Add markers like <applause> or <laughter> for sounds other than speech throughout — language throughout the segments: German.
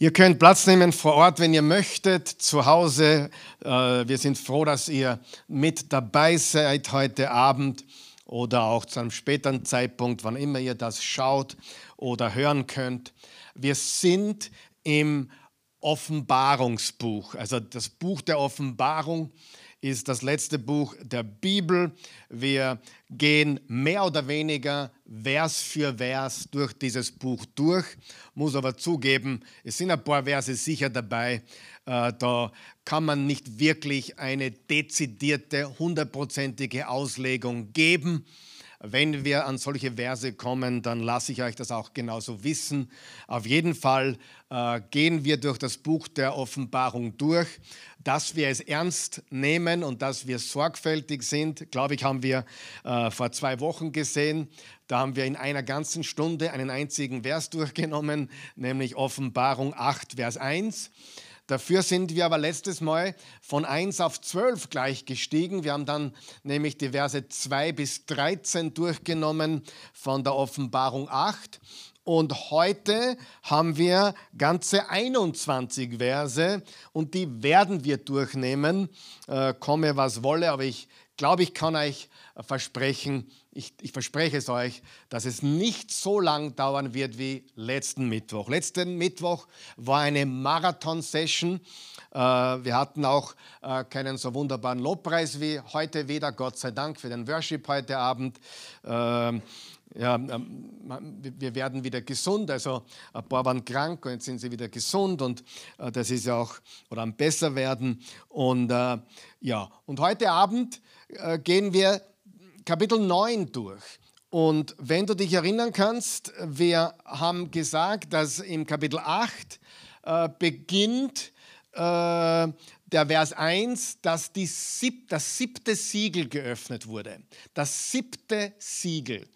Ihr könnt Platz nehmen vor Ort, wenn ihr möchtet, zu Hause. Äh, wir sind froh, dass ihr mit dabei seid heute Abend oder auch zu einem späteren Zeitpunkt, wann immer ihr das schaut oder hören könnt. Wir sind im Offenbarungsbuch, also das Buch der Offenbarung ist das letzte Buch der Bibel. Wir gehen mehr oder weniger Vers für Vers durch dieses Buch durch. Muss aber zugeben, es sind ein paar Verse sicher dabei. Äh, da kann man nicht wirklich eine dezidierte, hundertprozentige Auslegung geben. Wenn wir an solche Verse kommen, dann lasse ich euch das auch genauso wissen. Auf jeden Fall äh, gehen wir durch das Buch der Offenbarung durch. Dass wir es ernst nehmen und dass wir sorgfältig sind, glaube ich, haben wir äh, vor zwei Wochen gesehen. Da haben wir in einer ganzen Stunde einen einzigen Vers durchgenommen, nämlich Offenbarung 8, Vers 1. Dafür sind wir aber letztes Mal von 1 auf 12 gleich gestiegen. Wir haben dann nämlich die Verse 2 bis 13 durchgenommen von der Offenbarung 8. Und heute haben wir ganze 21 Verse und die werden wir durchnehmen, äh, komme was wolle. Aber ich glaube, ich kann euch versprechen, ich, ich, verspreche es euch, dass es nicht so lang dauern wird wie letzten Mittwoch. Letzten Mittwoch war eine Marathon-Session. Äh, wir hatten auch äh, keinen so wunderbaren Lobpreis wie heute wieder, Gott sei Dank für den Worship heute Abend. Ähm, ja, ähm, wir werden wieder gesund. Also ein paar waren krank und jetzt sind sie wieder gesund und äh, das ist ja auch, oder am besser werden. Und ja, und heute Abend gehen wir Kapitel 9 durch. Und wenn du dich erinnern kannst, wir haben gesagt, dass im Kapitel 8 äh, beginnt äh, der Vers 1, dass sieb, das siebte Siegel geöffnet wurde. Das siebte Siegel.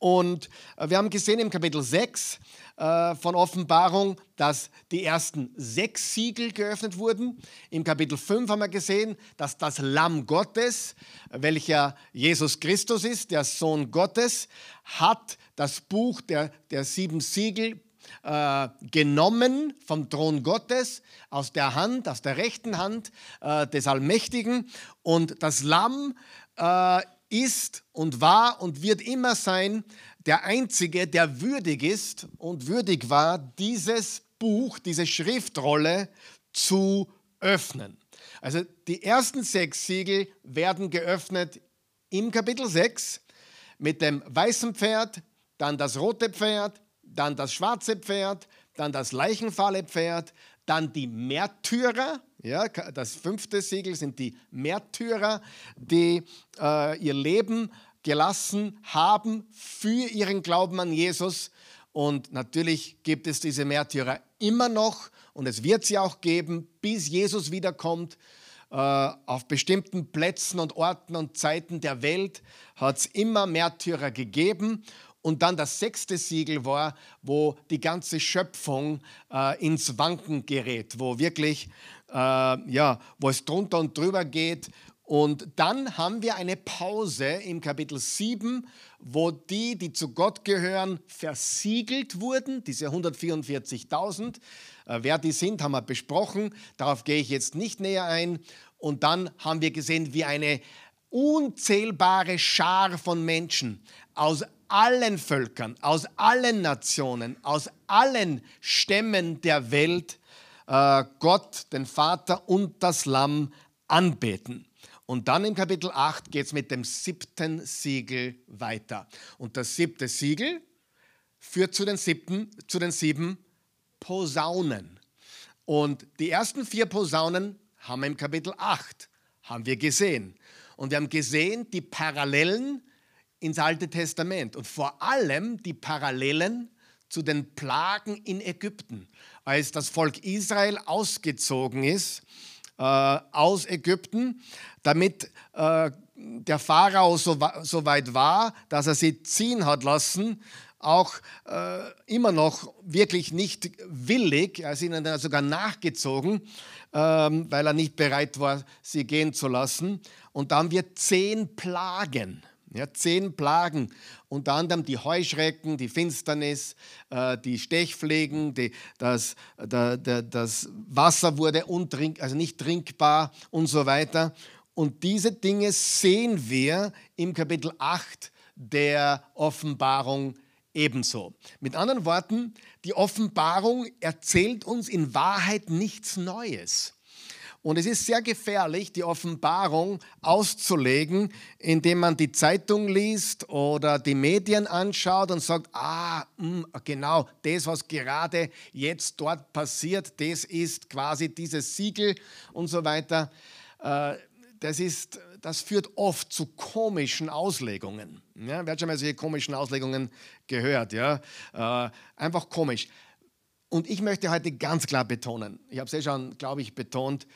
Und äh, wir haben gesehen im Kapitel 6 äh, von Offenbarung, dass die ersten sechs Siegel geöffnet wurden. Im Kapitel 5 haben wir gesehen, dass das Lamm Gottes, welcher Jesus Christus ist, der Sohn Gottes, hat das Buch der, der sieben Siegel äh, genommen vom Thron Gottes, aus der Hand, aus der rechten Hand äh, des Allmächtigen. Und das Lamm äh, ist und war und wird immer sein der Einzige, der würdig ist und würdig war, dieses Buch, diese Schriftrolle zu öffnen. Also die ersten sechs Siegel werden geöffnet im Kapitel 6 mit dem weißen Pferd, dann das rote Pferd, dann das schwarze Pferd, dann das leichenfahle Pferd, dann die Märtyrer, ja, das fünfte Siegel sind die Märtyrer, die äh, ihr Leben gelassen haben für ihren Glauben an Jesus. Und natürlich gibt es diese Märtyrer immer noch und es wird sie auch geben, bis Jesus wiederkommt. Äh, auf bestimmten Plätzen und Orten und Zeiten der Welt hat es immer Märtyrer gegeben. Und dann das sechste Siegel war, wo die ganze Schöpfung äh, ins Wanken gerät, wo wirklich, äh, ja, wo es drunter und drüber geht, und dann haben wir eine Pause im Kapitel 7, wo die, die zu Gott gehören, versiegelt wurden, diese 144.000. Äh, wer die sind, haben wir besprochen. Darauf gehe ich jetzt nicht näher ein. Und dann haben wir gesehen, wie eine unzählbare Schar von Menschen aus allen Völkern, aus allen Nationen, aus allen Stämmen der Welt äh, Gott, den Vater und das Lamm anbeten. Und dann im Kapitel 8 geht es mit dem siebten Siegel weiter. Und das siebte Siegel führt zu den, siebten, zu den sieben Posaunen. Und die ersten vier Posaunen haben wir im Kapitel 8, haben wir gesehen. Und wir haben gesehen die Parallelen ins Alte Testament und vor allem die Parallelen zu den Plagen in Ägypten, als das Volk Israel ausgezogen ist äh, aus Ägypten damit äh, der Pharao so, so, weit war, dass er sie ziehen hat lassen, auch äh, immer noch wirklich nicht willig, er ist ihnen dann sogar nachgezogen, ähm, weil er nicht bereit war, sie gehen zu lassen. Und da haben wir zehn Plagen. Ja, zehn Plagen, unter anderem die Heuschrecken, die Finsternis, äh, die Stechfliegen, die, das, da, da, das Wasser wurde untrink, also nicht trinkbar und so weiter. Und diese Dinge sehen wir im Kapitel 8 der Offenbarung ebenso. Mit anderen Worten, die Offenbarung erzählt uns in Wahrheit nichts Neues. Und es ist sehr gefährlich, die Offenbarung auszulegen, indem man die Zeitung liest oder die Medien anschaut und sagt, ah, mh, genau, das, was gerade jetzt dort passiert, das ist quasi dieses Siegel und so weiter. Äh, das, ist, das führt oft zu komischen Auslegungen. Ja, wer hat schon mal solche komischen Auslegungen gehört? Ja? Äh, einfach komisch. Und ich möchte heute ganz klar betonen, ich habe es ja schon, glaube ich, betont,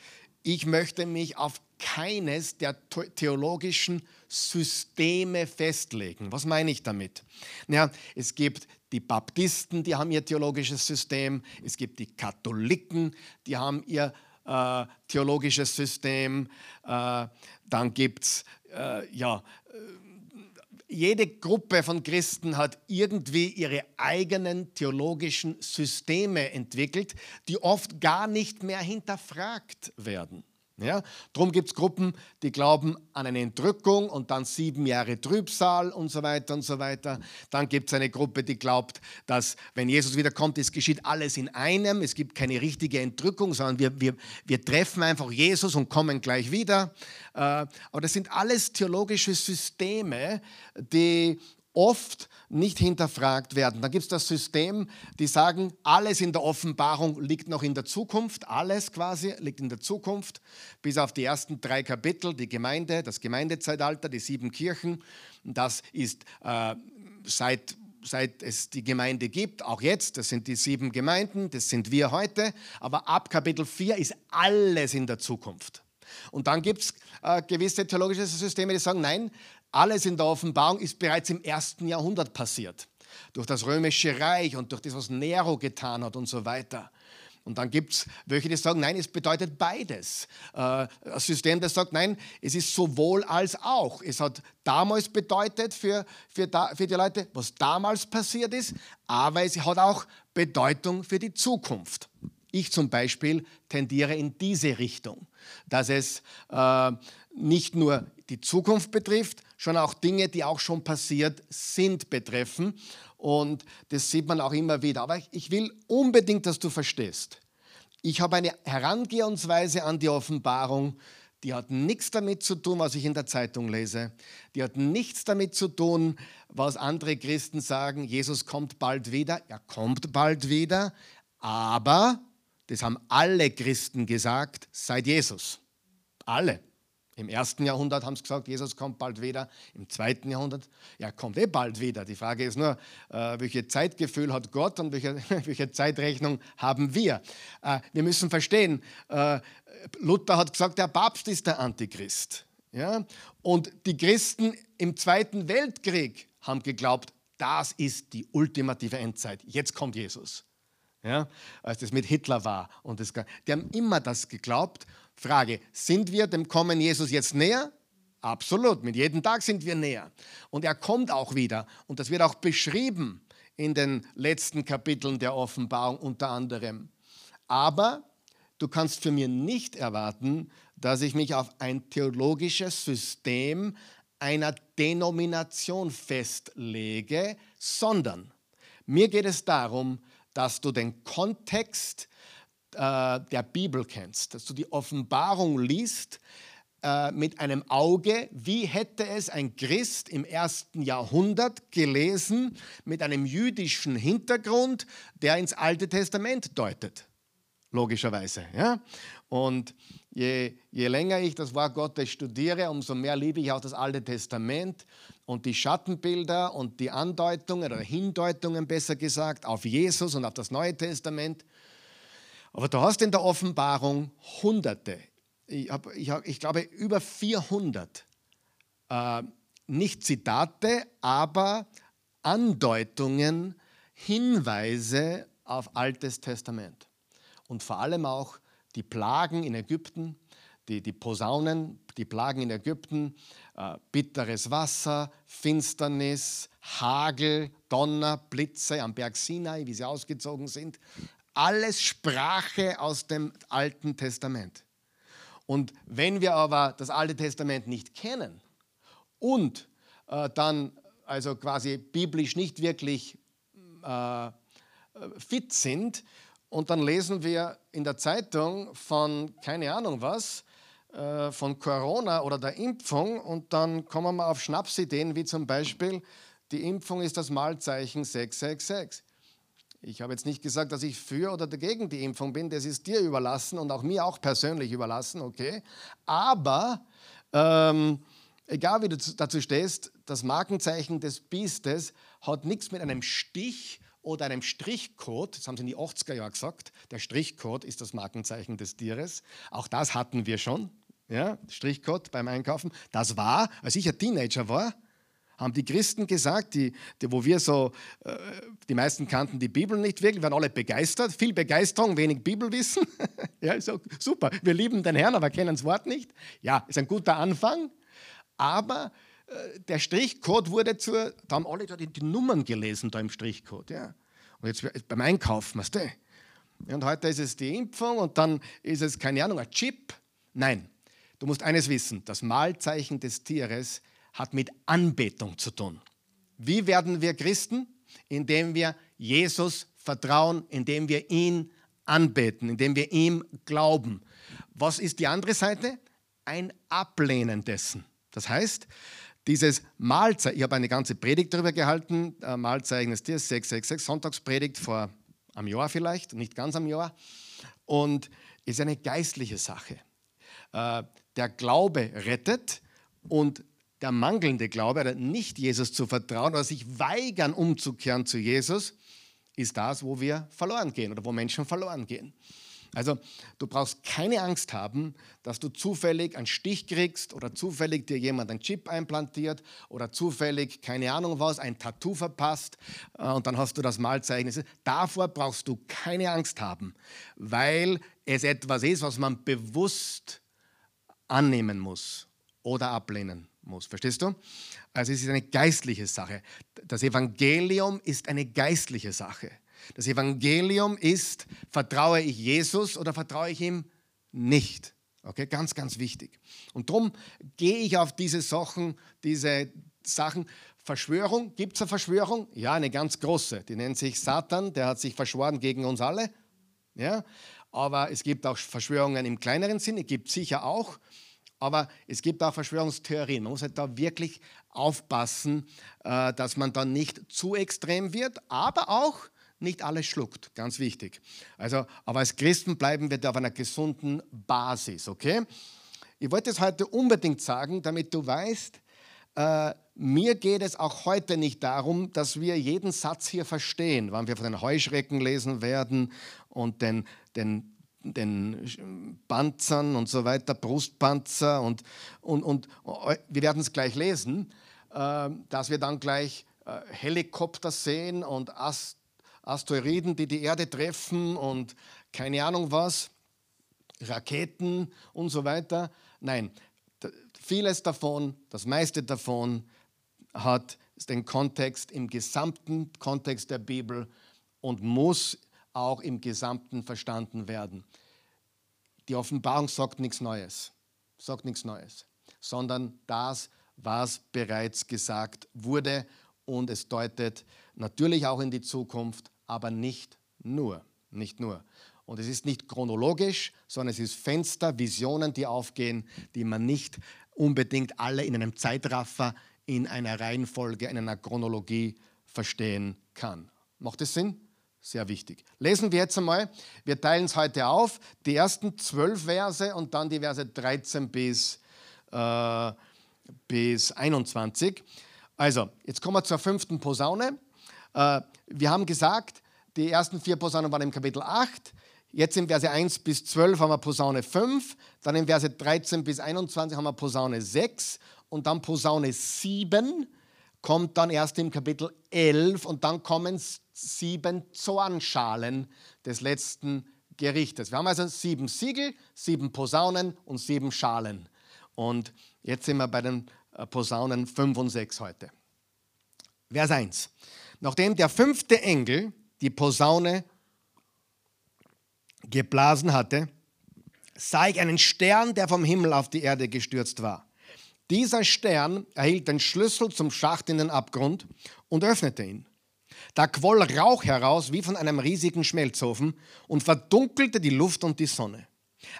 ich möchte mich auf keines der theologischen Systeme festlegen. Was meine ich damit? Ja, es gibt die Baptisten, die haben ihr theologisches System. Es gibt die Katholiken, die haben ihr äh, theologisches System. Äh, dann gibt es äh, ja, jede Gruppe von Christen hat irgendwie ihre eigenen theologischen Systeme entwickelt, die oft gar nicht mehr hinterfragt werden. Ja? Darum gibt es Gruppen, die glauben an eine Entrückung und dann sieben Jahre Trübsal und so weiter und so weiter. Dann gibt es eine Gruppe, die glaubt, dass wenn Jesus wiederkommt, es geschieht alles in einem. Es gibt keine richtige Entrückung, sondern wir, wir, wir treffen einfach Jesus und kommen gleich wieder. Äh, aber das sind alles theologische Systeme, die oft nicht hinterfragt werden. Dann gibt es das System, die sagen, alles in der Offenbarung liegt noch in der Zukunft, alles quasi liegt in der Zukunft, bis auf die ersten drei Kapitel, die Gemeinde, das Gemeindezeitalter, die sieben Kirchen. Das ist äh, seit seit es die Gemeinde gibt, auch jetzt, das sind die sieben Gemeinden, das sind wir heute, aber ab Kapitel 4 ist alles in der Zukunft. Und dann gibt es äh, gewisse theologische Systeme, die sagen, nein, alles in der Offenbarung ist bereits im ersten Jahrhundert passiert. Durch das römische Reich und durch das, was Nero getan hat und so weiter. Und dann gibt es welche, die sagen, nein, es bedeutet beides. Äh, ein System, das sagt, nein, es ist sowohl als auch. Es hat damals bedeutet für, für, da, für die Leute, was damals passiert ist, aber es hat auch Bedeutung für die Zukunft. Ich zum Beispiel tendiere in diese Richtung, dass es äh, nicht nur die Zukunft betrifft, schon auch Dinge, die auch schon passiert sind, betreffen. Und das sieht man auch immer wieder. Aber ich will unbedingt, dass du verstehst. Ich habe eine Herangehensweise an die Offenbarung, die hat nichts damit zu tun, was ich in der Zeitung lese. Die hat nichts damit zu tun, was andere Christen sagen, Jesus kommt bald wieder. Er kommt bald wieder. Aber, das haben alle Christen gesagt, seit Jesus. Alle. Im ersten Jahrhundert haben sie gesagt, Jesus kommt bald wieder. Im zweiten Jahrhundert, ja, kommt eh bald wieder. Die Frage ist nur, äh, welches Zeitgefühl hat Gott und welche, <laughs> welche Zeitrechnung haben wir? Äh, wir müssen verstehen, äh, Luther hat gesagt, der Papst ist der Antichrist. Und die Christen im Zweiten Weltkrieg haben geglaubt, das ist die ultimative Endzeit. Jetzt kommt Jesus. Als das mit Hitler war. Die haben immer das geglaubt Frage, sind wir dem Kommen Jesus jetzt näher? Absolut, mit jedem Tag sind wir näher. Und er kommt auch wieder. Und das wird auch beschrieben in den letzten Kapiteln der Offenbarung unter anderem. Aber du kannst für mich nicht erwarten, dass ich mich auf ein theologisches System einer Denomination festlege, sondern mir geht es darum, dass du den Kontext äh, der Bibel kennst, dass du die Offenbarung liest äh, mit einem Auge, wie hätte es ein Christ im ersten Jahrhundert gelesen mit einem jüdischen Hintergrund, der ins Alte Testament deutet. Logischerweise. Ja? Und je, je länger ich das Wort Gottes studiere, umso mehr liebe ich auch das Alte Testament und die Schattenbilder und die Andeutungen oder Hindeutungen besser gesagt auf Jesus und auf das Neue Testament. Aber du hast in der Offenbarung Hunderte, ich, hab, ich, hab, ich glaube über 400, äh, nicht Zitate, aber Andeutungen, Hinweise auf Altes Testament. Und vor allem auch die Plagen in Ägypten, die, die Posaunen, die Plagen in Ägypten, äh, bitteres Wasser, Finsternis, Hagel, Donner, Blitze am Berg Sinai, wie sie ausgezogen sind. Alles Sprache aus dem Alten Testament. Und wenn wir aber das Alte Testament nicht kennen und äh, dann also quasi biblisch nicht wirklich äh, fit sind, und dann lesen wir in der Zeitung von keine Ahnung was, äh, von Corona oder der Impfung und dann kommen wir auf Schnapsideen wie zum Beispiel, die Impfung ist das Malzeichen 666. Ich habe jetzt nicht gesagt, dass ich für oder dagegen die Impfung bin, das ist dir überlassen und auch mir auch persönlich überlassen, okay? Aber ähm, egal wie du dazu stehst, das Markenzeichen des Biestes hat nichts mit einem Stich oder einem Strichcode, das haben sie in die 80er Jahre gesagt, der Strichcode ist das Markenzeichen des Tieres. Auch das hatten wir schon, ja, Strichcode beim Einkaufen. Das war, als ich ein Teenager war, haben die Christen gesagt, die, die, wo wir so, äh, die meisten kannten die Bibel nicht wirklich, waren alle begeistert, viel Begeisterung, wenig Bibelwissen. <laughs> ja, ist auch super. Wir lieben den Herrn, aber kennen das Wort nicht. Ja, ist ein guter Anfang, aber äh, der Strichcode wurde zur, da haben alle da die, die Nummern gelesen da im Strichcode. Ja. Und jetzt beim Einkaufen, weißt du? Und heute ist es die Impfung und dann ist es, keine Ahnung, ein Chip. Nein, du musst eines wissen, das Malzeichen des Tieres hat mit Anbetung zu tun. Wie werden wir Christen? Indem wir Jesus vertrauen, indem wir ihn anbeten, indem wir ihm glauben. Was ist die andere Seite? Ein Ablehnen dessen. Das heißt, dieses Mahlzeichen, ich habe eine ganze Predigt darüber gehalten, äh, Mahlzeichen des Tieres 666, Sonntagspredigt vor einem Jahr vielleicht, nicht ganz am Jahr, und ist eine geistliche Sache. Äh, der Glaube rettet und der mangelnde Glaube, oder nicht Jesus zu vertrauen oder sich weigern umzukehren zu Jesus, ist das, wo wir verloren gehen oder wo Menschen verloren gehen. Also du brauchst keine Angst haben, dass du zufällig einen Stich kriegst oder zufällig dir jemand einen Chip implantiert oder zufällig, keine Ahnung was, ein Tattoo verpasst äh, und dann hast du das Malzeichen. Davor brauchst du keine Angst haben, weil es etwas ist, was man bewusst annehmen muss oder ablehnen muss. Verstehst du? Also es ist eine geistliche Sache. Das Evangelium ist eine geistliche Sache. Das Evangelium ist, vertraue ich Jesus oder vertraue ich ihm nicht? Okay, ganz, ganz wichtig. Und darum gehe ich auf diese Sachen, diese Sachen. Verschwörung, gibt es eine Verschwörung? Ja, eine ganz große. Die nennt sich Satan, der hat sich verschworen gegen uns alle. Ja, aber es gibt auch Verschwörungen im kleineren Sinne, gibt sicher auch. Aber es gibt auch Verschwörungstheorien. Man muss halt da wirklich aufpassen, äh, dass man da nicht zu extrem wird, aber auch nicht alles schluckt, ganz wichtig. Also, aber als Christen bleiben wir da auf einer gesunden Basis, okay? Ich wollte es heute unbedingt sagen, damit du weißt, äh, mir geht es auch heute nicht darum, dass wir jeden Satz hier verstehen, wann wir von den Heuschrecken lesen werden und den, den den Panzern und so weiter, Brustpanzer und, und, und wir werden es gleich lesen, äh, dass wir dann gleich äh, Helikopter sehen und Ast Asteroiden, die die Erde treffen und keine Ahnung was, Raketen und so weiter. Nein, vieles davon, das meiste davon hat den Kontext im gesamten Kontext der Bibel und muss auch im Gesamten verstanden werden. Die Offenbarung sagt nichts Neues, sagt nichts Neues, sondern das, was bereits gesagt wurde und es deutet natürlich auch in die Zukunft, aber nicht nur, nicht nur. Und es ist nicht chronologisch, sondern es ist Fenster, Visionen, die aufgehen, die man nicht unbedingt alle in einem Zeitraffer, in einer Reihenfolge, in einer Chronologie verstehen kann. Macht es Sinn? Sehr wichtig. Lesen wir jetzt einmal, wir teilen es heute auf, die ersten zwölf Verse und dann die Verse 13 bis, äh, bis 21. Also, jetzt kommen wir zur fünften Posaune. Äh, wir haben gesagt, die ersten vier Posaunen waren im Kapitel 8. Jetzt in Verse 1 bis 12 haben wir Posaune 5. Dann in Verse 13 bis 21 haben wir Posaune 6. Und dann Posaune 7 kommt dann erst im Kapitel 11. Und dann kommen sieben Zornschalen des letzten Gerichtes. Wir haben also sieben Siegel, sieben Posaunen und sieben Schalen. Und jetzt sind wir bei den äh, Posaunen 5 und 6 heute. Vers 1. Nachdem der fünfte Engel die Posaune geblasen hatte, sah ich einen Stern, der vom Himmel auf die Erde gestürzt war. Dieser Stern erhielt den Schlüssel zum Schacht in den Abgrund und öffnete ihn. Da quoll Rauch heraus wie von einem riesigen Schmelzofen und verdunkelte die Luft und die Sonne.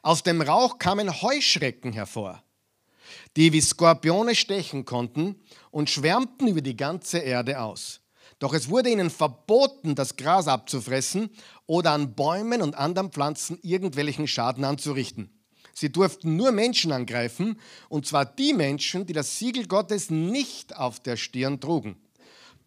Aus dem Rauch kamen Heuschrecken hervor, die wie Skorpione stechen konnten und schwärmten über die ganze Erde aus. Doch es wurde ihnen verboten, das Gras abzufressen oder an Bäumen und anderen Pflanzen irgendwelchen Schaden anzurichten. Sie durften nur Menschen angreifen, und zwar die Menschen, die das Siegel Gottes nicht auf der Stirn trugen.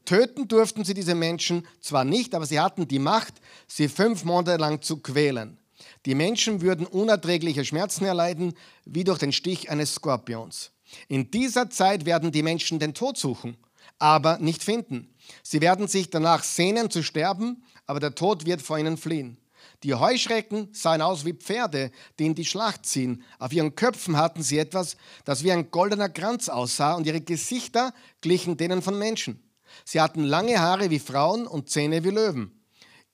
Töten durften sie diese Menschen zwar nicht, aber sie hatten die Macht, sie fünf Monate lang zu quälen. Die Menschen würden unerträgliche Schmerzen erleiden, wie durch den Stich eines Skorpions. In dieser Zeit werden die Menschen den Tod suchen, aber nicht finden. Sie werden sich danach sehnen zu sterben, aber der Tod wird vor ihnen fliehen. Die Heuschrecken sahen aus wie Pferde, die in die Schlacht ziehen. Auf ihren Köpfen hatten sie etwas, das wie ein goldener Kranz aussah, und ihre Gesichter glichen denen von Menschen. Sie hatten lange Haare wie Frauen und Zähne wie Löwen.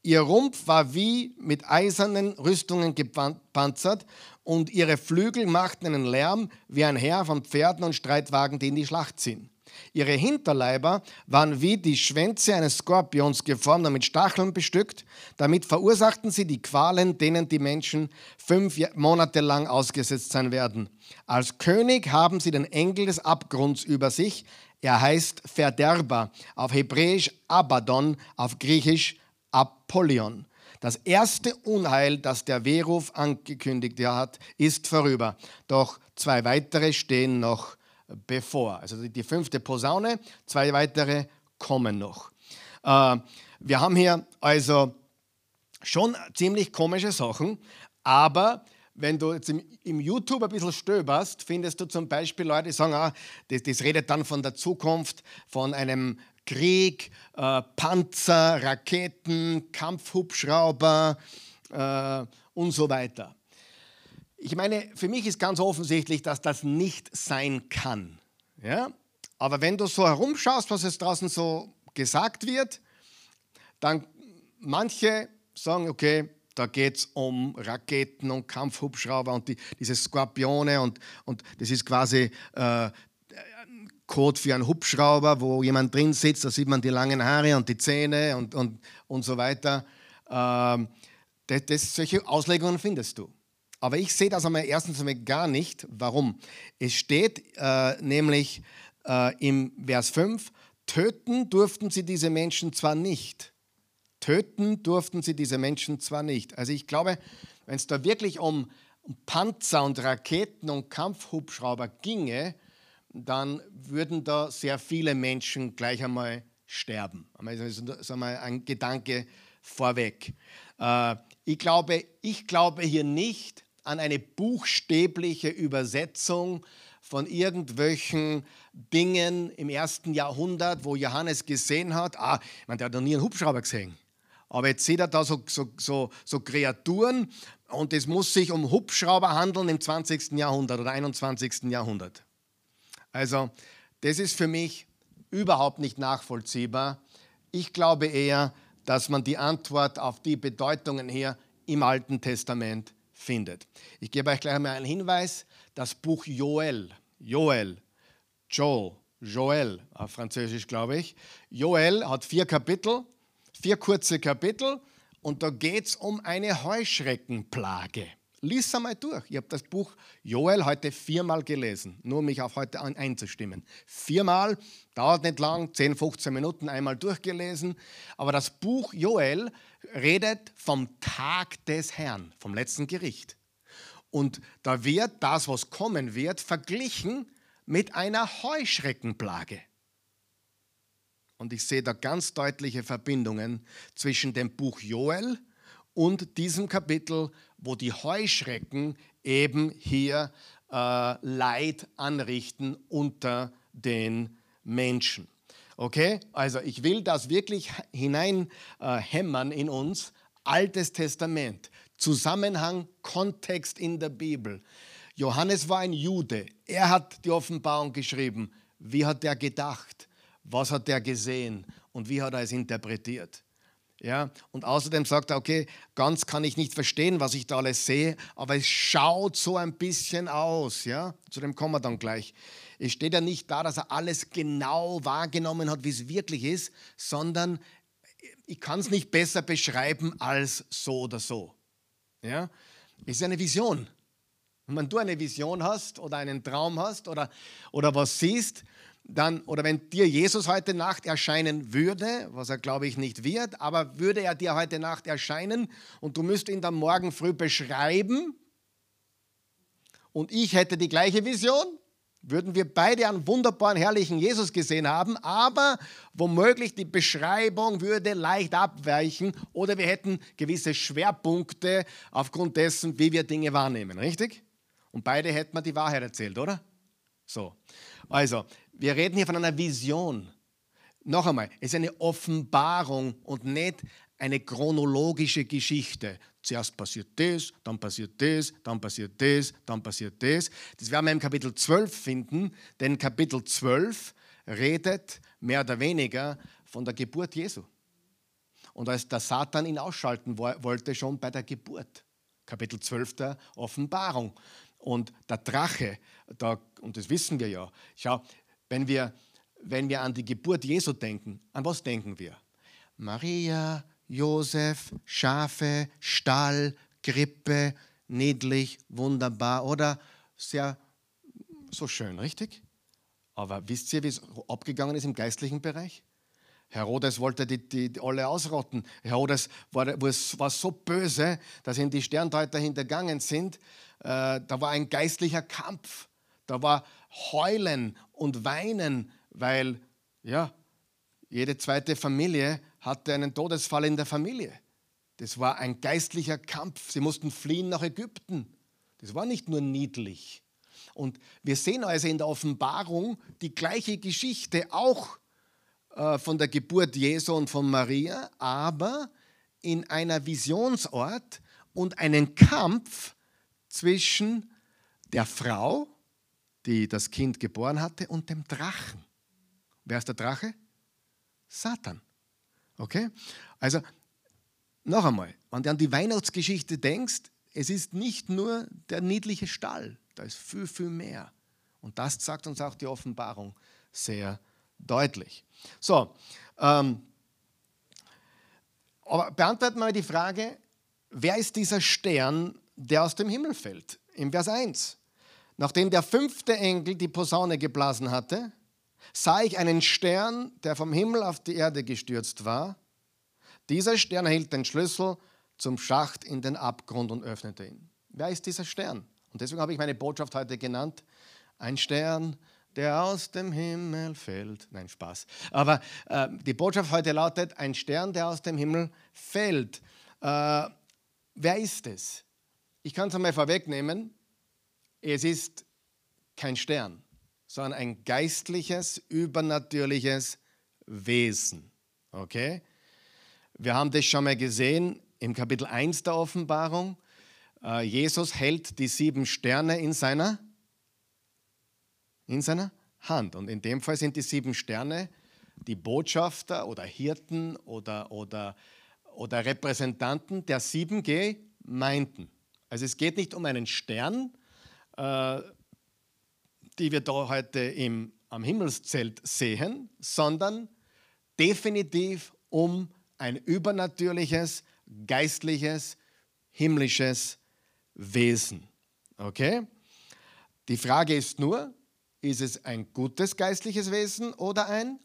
Ihr Rumpf war wie mit eisernen Rüstungen gepanzert und ihre Flügel machten einen Lärm wie ein Heer von Pferden und Streitwagen, die in die Schlacht ziehen. Ihre Hinterleiber waren wie die Schwänze eines Skorpions geformt und mit Stacheln bestückt. Damit verursachten sie die Qualen, denen die Menschen fünf Monate lang ausgesetzt sein werden. Als König haben sie den Engel des Abgrunds über sich. Er heißt Verderber, auf Hebräisch Abaddon, auf Griechisch Apollyon. Das erste Unheil, das der Wehruf angekündigt hat, ist vorüber. Doch zwei weitere stehen noch bevor. Also die fünfte Posaune, zwei weitere kommen noch. Äh, wir haben hier also schon ziemlich komische Sachen, aber wenn du jetzt im, im, YouTube ein bisschen stöberst, findest du zum Beispiel Leute, die sagen, ah, das, das redet dann von der Zukunft, von einem Krieg, äh, Panzer, Raketen, Kampfhubschrauber äh, und so weiter. Ich meine, für mich ist ganz offensichtlich, dass das nicht sein kann. Ja? Aber wenn du so herumschaust, was es draußen so gesagt wird, dann manche sagen, okay, da geht es um Raketen und Kampfhubschrauber und die, diese Skorpione und, und das ist quasi äh, Code für einen Hubschrauber, wo jemand drin sitzt, da sieht man die langen Haare und die Zähne und, und, und so weiter. Ähm, das, das, solche Auslegungen findest du. Aber ich sehe das einmal erstens einmal gar nicht. Warum? Es steht äh, nämlich äh, im Vers 5, töten durften sie diese Menschen zwar nicht. Töten durften sie diese Menschen zwar nicht. Also ich glaube, wenn es da wirklich um, Panzer und Raketen und Kampfhubschrauber ginge, dann würden da sehr viele Menschen gleich einmal sterben. Das ist einmal ein Gedanke vorweg. Äh, ich glaube, ich glaube hier nicht, an eine buchstäbliche Übersetzung von irgendwelchen Dingen im ersten Jahrhundert, wo Johannes gesehen hat, ah, meine, der hat noch nie einen Hubschrauber gesehen. Aber jetzt sieht er da so, so, so, so Kreaturen und es muss sich um Hubschrauber handeln im 20. Jahrhundert oder 21. Jahrhundert. Also, das ist für mich überhaupt nicht nachvollziehbar. Ich glaube eher, dass man die Antwort auf die Bedeutungen hier im Alten Testament findet. Ich gebe euch gleich mal einen Hinweis. Das Buch Joel, Joel, Joel, Joel auf Französisch glaube ich. Joel hat vier Kapitel, vier kurze Kapitel und da geht es um eine Heuschreckenplage. Lies einmal durch. Ich habe das Buch Joel heute viermal gelesen, nur um mich auf heute einzustimmen. Viermal, dauert nicht lang, 10, 15 Minuten einmal durchgelesen. Aber das Buch Joel redet vom Tag des Herrn, vom letzten Gericht. Und da wird das, was kommen wird, verglichen mit einer Heuschreckenplage. Und ich sehe da ganz deutliche Verbindungen zwischen dem Buch Joel und diesem Kapitel, wo die Heuschrecken eben hier äh, Leid anrichten unter den Menschen. Okay, also ich will das wirklich hineinhämmern äh, in uns. Altes Testament, Zusammenhang, Kontext in der Bibel. Johannes war ein Jude. Er hat die Offenbarung geschrieben. Wie hat er gedacht? Was hat er gesehen? Und wie hat er es interpretiert? Ja, und außerdem sagt er, okay, ganz kann ich nicht verstehen, was ich da alles sehe, aber es schaut so ein bisschen aus. Ja? Zu dem kommen wir dann gleich. Es steht ja nicht da, dass er alles genau wahrgenommen hat, wie es wirklich ist, sondern ich kann es nicht besser beschreiben als so oder so. Ja? Es ist eine Vision. Wenn du eine Vision hast oder einen Traum hast oder, oder was siehst, dann, oder wenn dir Jesus heute Nacht erscheinen würde, was er glaube ich nicht wird, aber würde er dir heute Nacht erscheinen und du müsst ihn dann morgen früh beschreiben und ich hätte die gleiche Vision, würden wir beide einen wunderbaren, herrlichen Jesus gesehen haben, aber womöglich die Beschreibung würde leicht abweichen oder wir hätten gewisse Schwerpunkte aufgrund dessen, wie wir Dinge wahrnehmen, richtig? Und beide hätten wir die Wahrheit erzählt, oder? So, also, wir reden hier von einer Vision. Noch einmal, es ist eine Offenbarung und nicht eine chronologische Geschichte. Zuerst passiert das, dann passiert das, dann passiert das, dann passiert das. Das werden wir im Kapitel 12 finden, denn Kapitel 12 redet mehr oder weniger von der Geburt Jesu. Und als der Satan ihn ausschalten wollte, schon bei der Geburt. Kapitel 12 der Offenbarung. Und der Drache, da, und das wissen wir ja, schau, wenn wir, wenn wir an die Geburt Jesu denken, an was denken wir? Maria, Josef, Schafe, Stall, Krippe, niedlich, wunderbar oder sehr so schön, richtig? Aber wisst ihr, wie es abgegangen ist im geistlichen Bereich? Herodes wollte die, die, die alle ausrotten. Herodes war, war, so böse, dass ihm die Sterndeuter hintergangen sind. Äh, da war ein geistlicher Kampf. Da war Heulen und Weinen, weil ja, jede zweite Familie hatte einen Todesfall in der Familie. Das war ein geistlicher Kampf. Sie mussten fliehen nach Ägypten. Das war nicht nur niedlich. Und wir sehen also in der Offenbarung die gleiche Geschichte, auch äh, von der Geburt Jesu und von Maria, aber in einer Visionsort und einen Kampf zwischen der Frau, die das Kind geboren hatte, und dem Drachen. Wer ist der Drache? Satan. Okay? Also, noch einmal, wenn du an die Weihnachtsgeschichte denkst, es ist nicht nur der niedliche Stall, da ist viel, viel mehr. Und das sagt uns auch die Offenbarung sehr deutlich. So, ähm, aber beantworten wir mal die Frage, wer ist dieser Stern, der aus dem Himmel fällt? Im Vers 1. Nachdem der fünfte Engel die Posaune geblasen hatte, sah ich einen Stern, der vom Himmel auf die Erde gestürzt war. Dieser Stern erhielt den Schlüssel zum Schacht in den Abgrund und öffnete ihn. Wer ist dieser Stern? Und deswegen habe ich meine Botschaft heute genannt, ein Stern, der aus dem Himmel fällt. Nein, Spaß. Aber äh, die Botschaft heute lautet, ein Stern, der aus dem Himmel fällt. Äh, wer ist es? Ich kann es einmal vorwegnehmen, es ist kein Stern sondern ein geistliches, übernatürliches Wesen. Okay? Wir haben das schon mal gesehen im Kapitel 1 der Offenbarung. Äh, Jesus hält die sieben Sterne in seiner, in seiner Hand. Und in dem Fall sind die sieben Sterne die Botschafter oder Hirten oder, oder, oder Repräsentanten der sieben Gemeinden. Also es geht nicht um einen Stern, äh, die wir da heute im, am Himmelszelt sehen, sondern definitiv um ein übernatürliches, geistliches, himmlisches Wesen. Okay? Die Frage ist nur, ist es ein gutes geistliches Wesen oder ein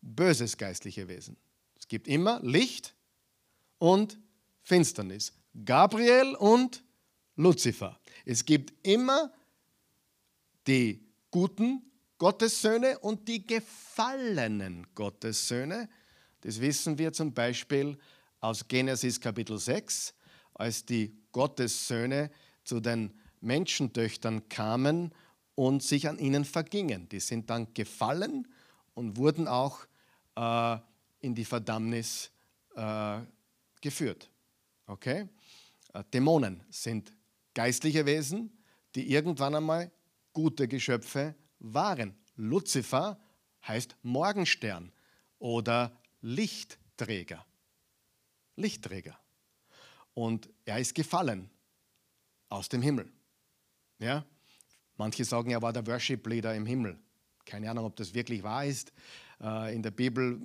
böses geistliches Wesen? Es gibt immer Licht und Finsternis. Gabriel und Luzifer. Es gibt immer die guten Gottessöhne und die gefallenen Gottessöhne. Das wissen wir zum Beispiel aus Genesis Kapitel 6, als die Gottessöhne zu den Menschentöchtern kamen und sich an ihnen vergingen. Die sind dann gefallen und wurden auch äh, in die Verdammnis äh, geführt. Okay? Äh, Dämonen sind geistliche Wesen, die irgendwann einmal gute Geschöpfe waren. Luzifer heißt Morgenstern oder Lichtträger. Lichtträger. Und er ist gefallen aus dem Himmel. Ja? Manche sagen, er war der Worship Leader im Himmel. Keine Ahnung, ob das wirklich wahr ist. Äh, in der Bibel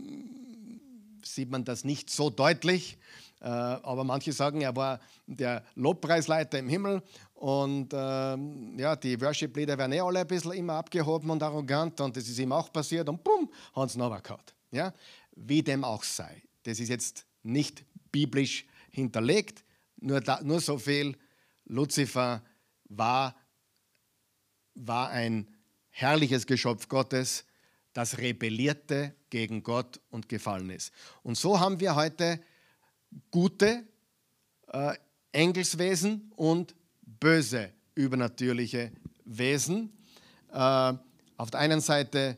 sieht man das nicht so deutlich, aber manche sagen, er war der Lobpreisleiter im Himmel und ähm, ja, die Worship-Leader werden eh alle ein bisschen immer abgehoben und arrogant und das ist ihm auch passiert und bumm, haben sie noch gehabt. Ja? Wie dem auch sei. Das ist jetzt nicht biblisch hinterlegt, nur, da, nur so viel, Luzifer war, war ein herrliches Geschöpf Gottes, das rebellierte gegen Gott und gefallen ist. Und so haben wir heute gute äh, Engelswesen und böse übernatürliche Wesen. Äh, auf der einen Seite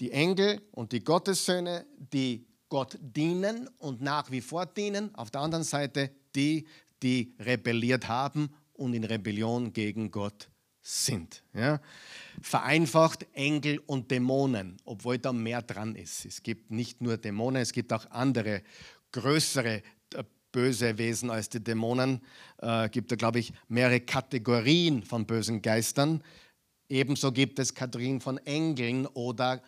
die Engel und die Gottessöhne, die Gott dienen und nach wie vor dienen. Auf der anderen Seite die, die rebelliert haben und in Rebellion gegen Gott sind. Ja? Vereinfacht Engel und Dämonen, obwohl da mehr dran ist. Es gibt nicht nur Dämonen, es gibt auch andere größere böse Wesen als die Dämonen. Äh, gibt da, glaube ich, mehrere Kategorien von bösen Geistern. Ebenso gibt es Kategorien von Engeln oder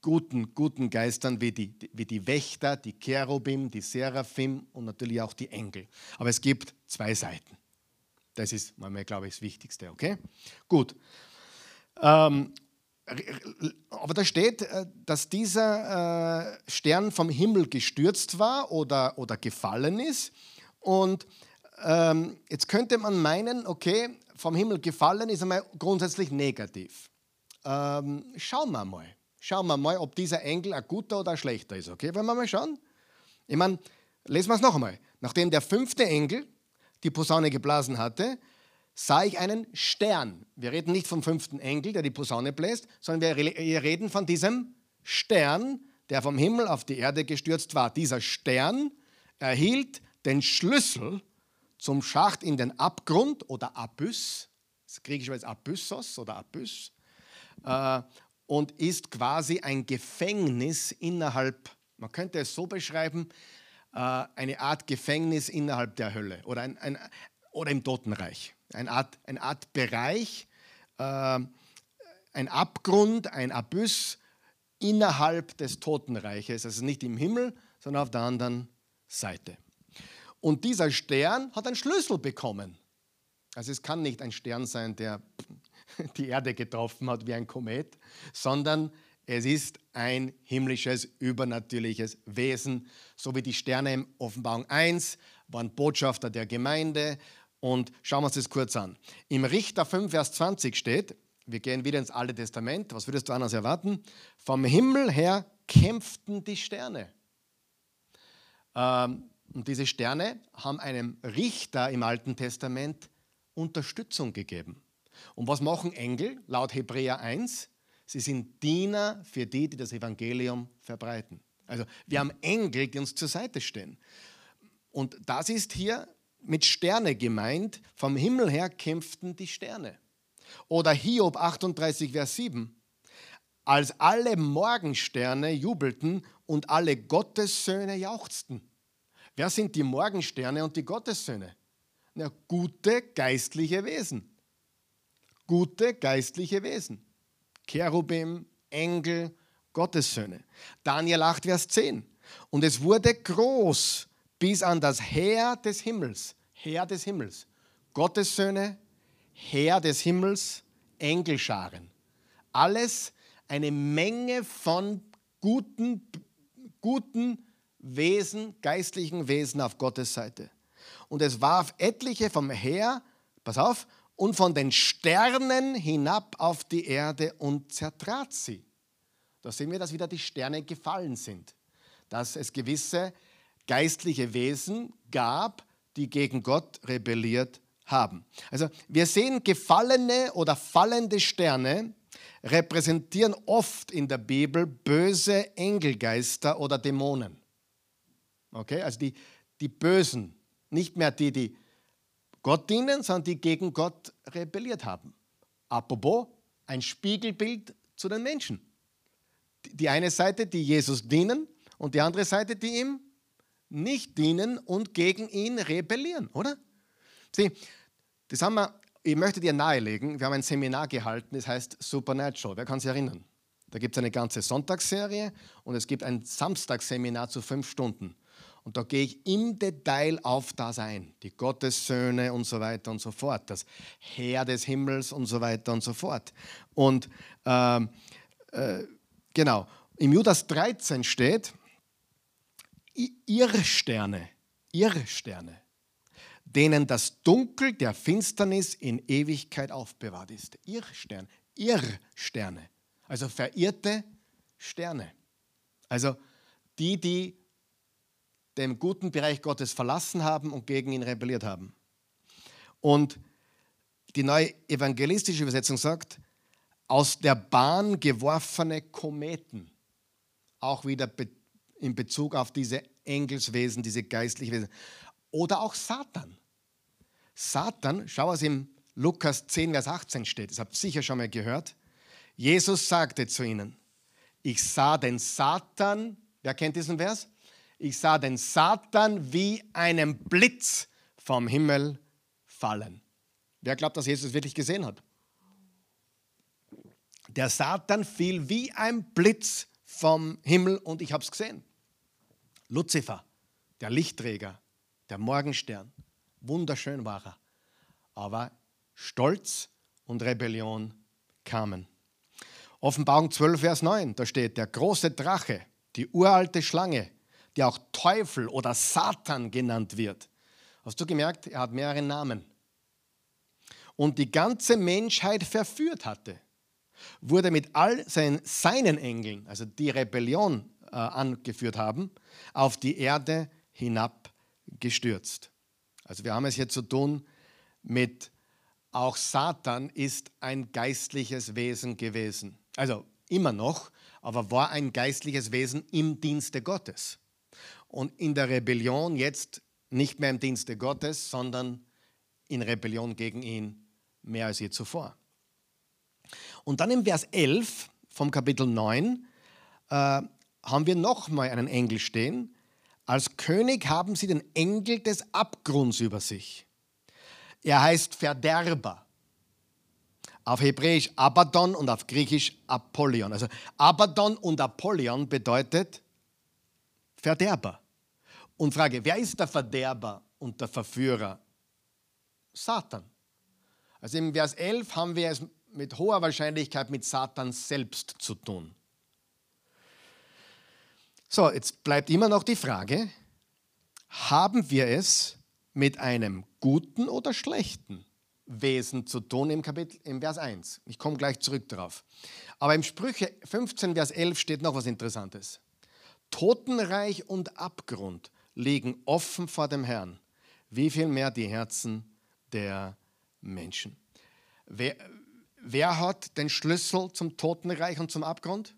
guten, guten Geistern wie die, wie die Wächter, die Cherubim, die Seraphim und natürlich auch die Engel. Aber es gibt zwei Seiten. Das ist, glaube ich, das Wichtigste, okay? Gut. Ähm, aber da steht, äh, dass dieser äh, Stern vom Himmel gestürzt war oder, oder gefallen ist. Und ähm, jetzt könnte man meinen, okay, vom Himmel gefallen ist einmal grundsätzlich negativ. Ähm, schauen wir mal. Schauen wir mal, ob dieser Engel ein guter oder ein schlechter ist. Okay, wollen wir mal schauen? Ich meine, lesen wir es noch einmal. Nachdem der fünfte Engel die Posaune geblasen hatte, sah ich einen Stern. Wir reden nicht vom fünften Engel, der die Posaune bläst, sondern wir reden von diesem Stern, der vom Himmel auf die Erde gestürzt war. Dieser Stern erhielt den Schlüssel zum Schacht in den Abgrund oder Abyss, das griechische Wort Abyssos oder Abyss, äh, und ist quasi ein Gefängnis innerhalb, man könnte es so beschreiben, äh, eine Art Gefängnis innerhalb der Hölle oder, ein, ein, oder im Totenreich. Eine Art, eine Art Bereich, äh, ein Abgrund, ein Abyss innerhalb des Totenreiches, also nicht im Himmel, sondern auf der anderen Seite. Und dieser Stern hat einen Schlüssel bekommen. Also es kann nicht ein Stern sein, der <laughs> die Erde getroffen hat wie ein Komet, sondern es ist ein himmlisches, übernatürliches Wesen, so wie die Sterne in Offenbarung 1 waren Botschafter der Gemeinde. Und schauen wir uns das kurz an. Im Richter 5, Vers 20 steht, wir gehen wieder ins Alte Testament, was würdest du anders erwarten? Vom Himmel her kämpften die Sterne. Ähm, und diese Sterne haben einem Richter im Alten Testament Unterstützung gegeben. Und was machen Engel laut Hebräer 1? Sie sind Diener für die, die das Evangelium verbreiten. Also wir haben Engel, die uns zur Seite stehen. Und das ist hier mit Sterne gemeint. Vom Himmel her kämpften die Sterne. Oder Hiob 38, Vers 7. Als alle Morgensterne jubelten und alle Gottessöhne jauchzten. Wer sind die Morgensterne und die Gottessöhne? Na, gute geistliche Wesen. Gute geistliche Wesen. Cherubim, Engel, Gottessöhne. Daniel 8, Vers 10. Und es wurde groß bis an das Heer des Himmels. Heer des Himmels. Gottessöhne, Heer des Himmels, Engelscharen. Alles eine Menge von guten, guten Wesen, geistlichen Wesen auf Gottes Seite. Und es warf etliche vom Heer, pass auf, und von den Sternen hinab auf die Erde und zertrat sie. Da sehen wir, dass wieder die Sterne gefallen sind, dass es gewisse geistliche Wesen gab, die gegen Gott rebelliert haben. Also wir sehen gefallene oder fallende Sterne repräsentieren oft in der Bibel böse Engelgeister oder Dämonen. Okay, also die, die Bösen, nicht mehr die, die Gott dienen, sondern die gegen Gott rebelliert haben. Apropos, ein Spiegelbild zu den Menschen. Die eine Seite, die Jesus dienen und die andere Seite, die ihm nicht dienen und gegen ihn rebellieren, oder? Sieh, das haben wir, ich möchte dir nahelegen, wir haben ein Seminar gehalten, das heißt Supernatural. Wer kann sich erinnern? Da gibt es eine ganze Sonntagsserie und es gibt ein Samstagsseminar zu fünf Stunden. Und da gehe ich im Detail auf das ein. Die Gottessöhne und so weiter und so fort. Das Herr des Himmels und so weiter und so fort. Und ähm, äh, genau, im Judas 13 steht, ihre Sterne, ihre Sterne, denen das Dunkel der Finsternis in Ewigkeit aufbewahrt ist. Ihr Stern, ihr Sterne. Also verirrte Sterne. Also die, die den guten Bereich Gottes verlassen haben und gegen ihn rebelliert haben. Und die neue evangelistische Übersetzung sagt, aus der Bahn geworfene Kometen. Auch wieder in Bezug auf diese Engelswesen, diese geistlichen Wesen. Oder auch Satan. Satan, schau, was im Lukas 10, Vers 18 steht, das habt ihr sicher schon mal gehört. Jesus sagte zu ihnen, ich sah den Satan, wer kennt diesen Vers? Ich sah den Satan wie einen Blitz vom Himmel fallen. Wer glaubt, dass Jesus wirklich gesehen hat? Der Satan fiel wie ein Blitz vom Himmel und ich habe es gesehen. Luzifer, der Lichtträger, der Morgenstern, wunderschön war er, aber Stolz und Rebellion kamen. Offenbarung 12, Vers 9, da steht, der große Drache, die uralte Schlange, die auch Teufel oder Satan genannt wird. Hast du gemerkt, er hat mehrere Namen. Und die ganze Menschheit verführt hatte, wurde mit all seinen, seinen Engeln, also die Rebellion äh, angeführt haben, auf die Erde hinabgestürzt. Also wir haben es hier zu tun mit, auch Satan ist ein geistliches Wesen gewesen also immer noch, aber war ein geistliches Wesen im Dienste Gottes. Und in der Rebellion jetzt nicht mehr im Dienste Gottes, sondern in Rebellion gegen ihn mehr als je zuvor. Und dann im Vers 11 vom Kapitel 9 äh, haben wir nochmal einen Engel stehen. Als König haben sie den Engel des Abgrunds über sich. Er heißt Verderber auf Hebräisch Abaddon und auf Griechisch Apollyon. Also Abaddon und Apollyon bedeutet Verderber. Und Frage, wer ist der Verderber und der Verführer? Satan. Also im Vers 11 haben wir es mit hoher Wahrscheinlichkeit mit Satan selbst zu tun. So, jetzt bleibt immer noch die Frage, haben wir es mit einem guten oder schlechten Wesen zu tun im, Kapitel, im Vers 1. Ich komme gleich zurück darauf. Aber im Sprüche 15, Vers 11 steht noch was Interessantes. Totenreich und Abgrund liegen offen vor dem Herrn, wie viel mehr die Herzen der Menschen. Wer, wer hat den Schlüssel zum Totenreich und zum Abgrund?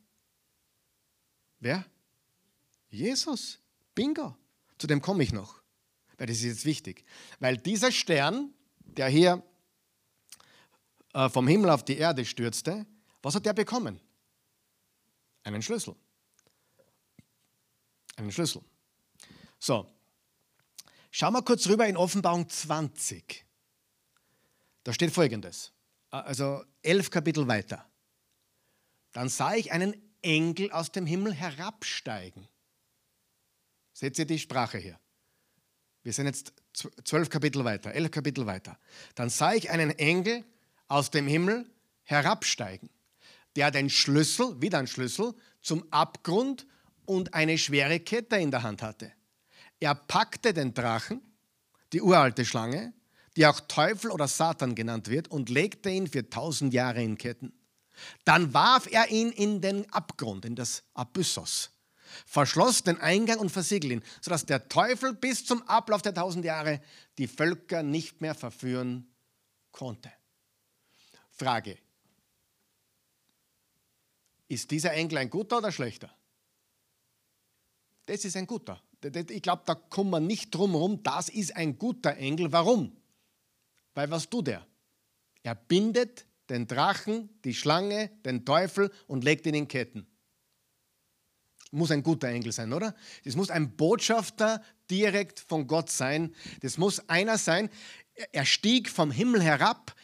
Wer? Jesus. Bingo. Zu dem komme ich noch, weil das ist jetzt wichtig. Weil dieser Stern, der hier äh, vom Himmel auf die Erde stürzte, was hat er bekommen? Einen Schlüssel. Einen Schlüssel. So, schauen wir kurz rüber in Offenbarung 20. Da steht folgendes, äh, also elf Kapitel weiter. Dann sah ich einen Engel aus dem Himmel herabsteigen. Seht ihr die Sprache hier? Wir sind jetzt zwölf Kapitel weiter, elf Kapitel weiter. Dann sah ich einen Engel aus dem Himmel herabsteigen, der den Schlüssel, wieder ein Schlüssel, zum Abgrund und eine schwere Kette in der Hand hatte. Er packte den Drachen, die uralte Schlange, die auch Teufel oder Satan genannt wird, und legte ihn für tausend Jahre in Ketten. Dann warf er ihn in den Abgrund, in das Abyssos, verschloss den Eingang und versiegelte ihn, sodass der Teufel bis zum Ablauf der tausend Jahre die Völker nicht mehr verführen konnte. Frage. Ist dieser Engel ein guter oder schlechter? Das ist ein guter. Ich glaube, da kommen wir nicht drum herum. Das ist ein guter Engel. Warum? Weil was tut er? Er bindet den Drachen, die Schlange, den Teufel und legt ihn in Ketten. Muss ein guter Engel sein, oder? Das muss ein Botschafter direkt von Gott sein. Das muss einer sein. Er stieg vom Himmel herab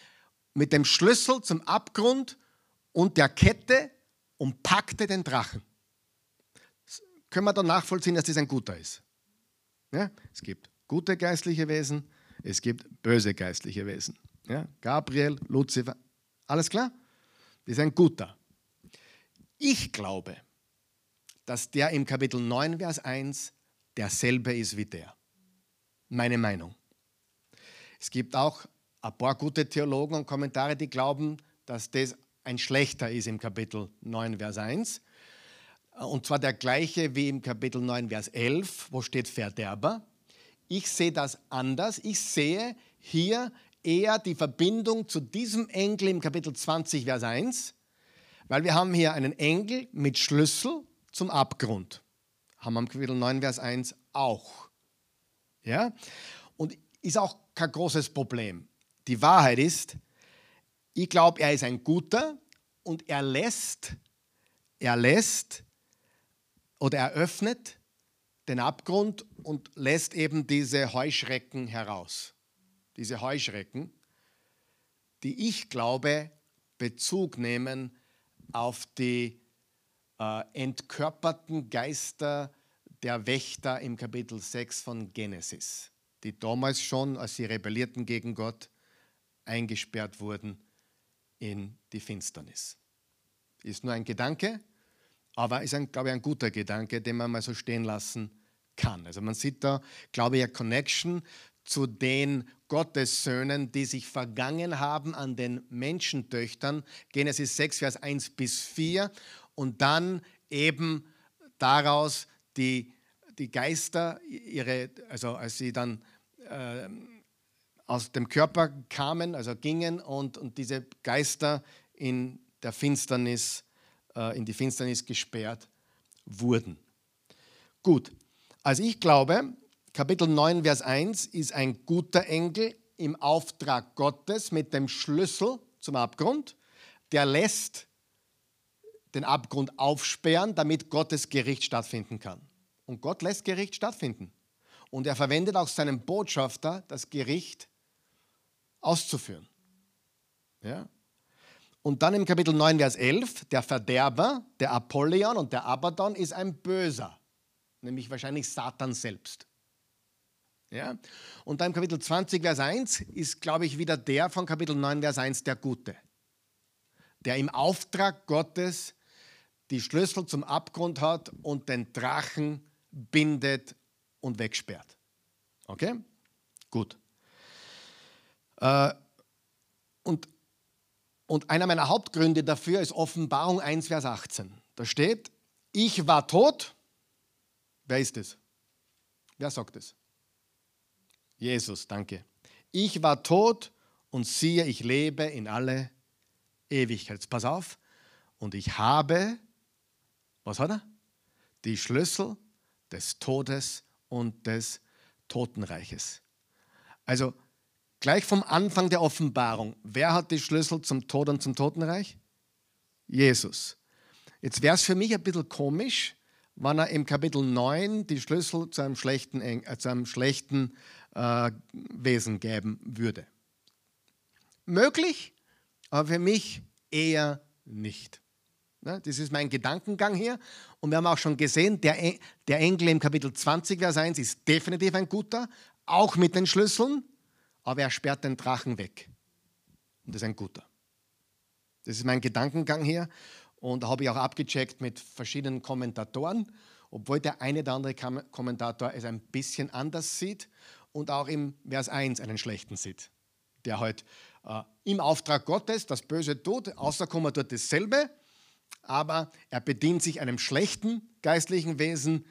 mit dem Schlüssel zum Abgrund und der Kette und packte den Drachen. Das können wir dann nachvollziehen, dass das ein guter ist. Ja? Es gibt gute geistliche Wesen, es gibt böse geistliche Wesen. Ja? Gabriel, Luzifer, alles klar? Das ist ein guter. Ich glaube, dass der im Kapitel 9, Vers 1 derselbe ist wie der. Meine Meinung. Es gibt auch ein paar gute Theologen und Kommentare, die glauben, dass das ein schlechter ist im Kapitel 9, Vers 1. Und zwar der gleiche wie im Kapitel 9, Vers 11, wo steht Verderber. Ich sehe das anders. Ich sehe hier eher die Verbindung zu diesem Engel im Kapitel 20, Vers 1, weil wir haben hier einen Engel mit Schlüssel zum Abgrund. Haben wir im Kapitel 9, Vers 1 auch. Ja? Und ist auch kein großes Problem. Die Wahrheit ist, ich glaube, er ist ein guter und er lässt, er lässt oder er öffnet den Abgrund und lässt eben diese Heuschrecken heraus. Diese Heuschrecken, die ich glaube Bezug nehmen auf die äh, entkörperten Geister der Wächter im Kapitel 6 von Genesis, die damals schon, als sie rebellierten gegen Gott, eingesperrt wurden in die Finsternis. Ist nur ein Gedanke, aber ist, ein, glaube ich, ein guter Gedanke, den man mal so stehen lassen kann. Also man sieht da, glaube ich, eine Connection zu den Gottessöhnen, die sich vergangen haben an den Menschentöchtern. Genesis 6, Vers 1 bis 4 und dann eben daraus die, die Geister, ihre, also als sie dann äh, aus dem Körper kamen, also gingen und, und diese Geister in der Finsternis, äh, in die Finsternis gesperrt wurden. Gut, also ich glaube, Kapitel 9, Vers 1 ist ein guter Engel im Auftrag Gottes mit dem Schlüssel zum Abgrund, der lässt den Abgrund aufsperren, damit Gottes Gericht stattfinden kann. Und Gott lässt Gericht stattfinden. Und er verwendet auch seinen Botschafter, das Gericht auszuführen. Ja? Und dann im Kapitel 9, Vers 11, der Verderber, der Apollyon und der Abaddon ist ein Böser, nämlich wahrscheinlich Satan selbst. Ja? Und dann im Kapitel 20, Vers 1 ist, glaube ich, wieder der von Kapitel 9, Vers 1 der Gute, der im Auftrag Gottes die Schlüssel zum Abgrund hat und den Drachen bindet und wegsperrt. Okay? Gut. Äh, und, und einer meiner Hauptgründe dafür ist Offenbarung 1, Vers 18. Da steht, ich war tot. Wer ist es? Wer sagt es? Jesus, danke. Ich war tot und siehe, ich lebe in alle Ewigkeit. Pass auf. Und ich habe was hat er? Die Schlüssel des Todes und des Totenreiches. Also gleich vom Anfang der Offenbarung, wer hat die Schlüssel zum Tod und zum Totenreich? Jesus. Jetzt wäre es für mich ein bisschen komisch, wenn er im Kapitel 9 die Schlüssel zu einem schlechten, äh, zu einem schlechten äh, Wesen geben würde. Möglich, aber für mich eher nicht. Ne, das ist mein Gedankengang hier. Und wir haben auch schon gesehen, der, der Engel im Kapitel 20, Vers 1 ist definitiv ein guter, auch mit den Schlüsseln, aber er sperrt den Drachen weg. Und das ist ein guter. Das ist mein Gedankengang hier. Und da habe ich auch abgecheckt mit verschiedenen Kommentatoren, obwohl der eine oder andere Kommentator es ein bisschen anders sieht und auch im Vers 1 einen schlechten sieht, der halt äh, im Auftrag Gottes das Böse tut, außerkommen tut dasselbe aber er bedient sich einem schlechten geistlichen Wesen.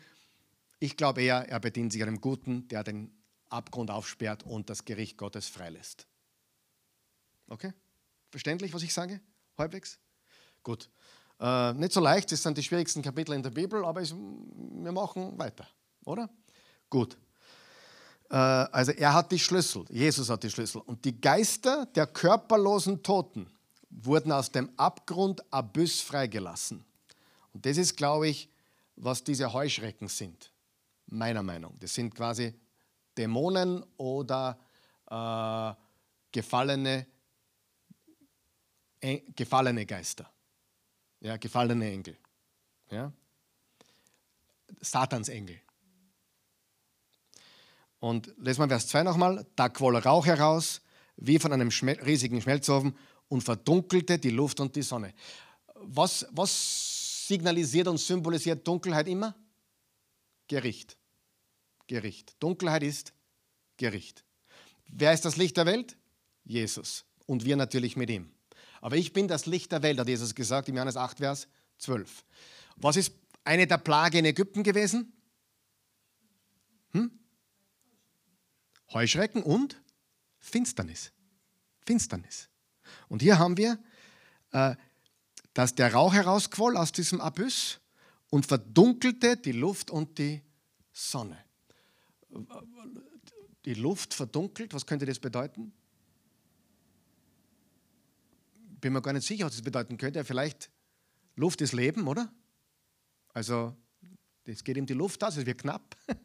Ich glaube eher, er bedient sich einem guten, der den Abgrund aufsperrt und das Gericht Gottes freilässt. Okay? Verständlich, was ich sage? Halbwegs? Gut. Äh, nicht so leicht, das sind die schwierigsten Kapitel in der Bibel, aber es, wir machen weiter, oder? Gut. Äh, also er hat die Schlüssel, Jesus hat die Schlüssel. Und die Geister der körperlosen Toten wurden aus dem Abgrund Abyss freigelassen. Und das ist, glaube ich, was diese Heuschrecken sind, meiner Meinung. Das sind quasi Dämonen oder äh, gefallene, äh, gefallene Geister, ja, gefallene Engel. Ja? Satans Engel. Und lesen wir Vers 2 nochmal. Da quoll Rauch heraus, wie von einem riesigen Schmelzofen, und verdunkelte die Luft und die Sonne. Was, was signalisiert und symbolisiert Dunkelheit immer? Gericht. Gericht. Dunkelheit ist Gericht. Wer ist das Licht der Welt? Jesus. Und wir natürlich mit ihm. Aber ich bin das Licht der Welt, hat Jesus gesagt im Johannes 8, Vers 12. Was ist eine der Plagen in Ägypten gewesen? Hm? Heuschrecken und Finsternis. Finsternis. Und hier haben wir, äh, dass der Rauch herausquoll aus diesem Abyss und verdunkelte die Luft und die Sonne. Die Luft verdunkelt, was könnte das bedeuten? Bin mir gar nicht sicher, was das bedeuten könnte. Vielleicht Luft ist Leben, oder? Also, es geht ihm die Luft aus, es wird knapp. <laughs>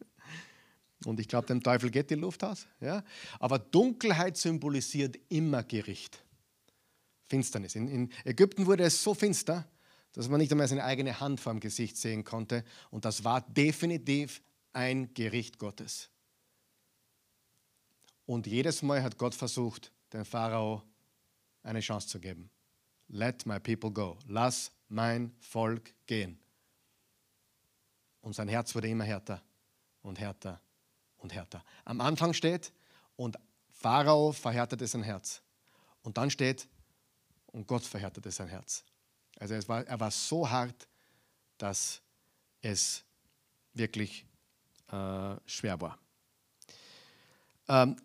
Und ich glaube, dem Teufel geht die Luft aus. Ja? Aber Dunkelheit symbolisiert immer Gericht. Finsternis. In, in, Ägypten wurde es so finster, dass man nicht einmal seine eigene Hand vor dem Gesicht sehen konnte. Und das war definitiv ein Gericht Gottes. Und jedes Mal hat Gott versucht, dem Pharao eine Chance zu geben. Let my people go. Lass mein Volk gehen. Und sein Herz wurde immer härter und härter und härter. Am Anfang steht, und Pharao verhärtete sein Herz. Und dann steht, und Gott verhärtete sein Herz. Also es war, er war so hart, dass es wirklich äh, schwer war. Ähm,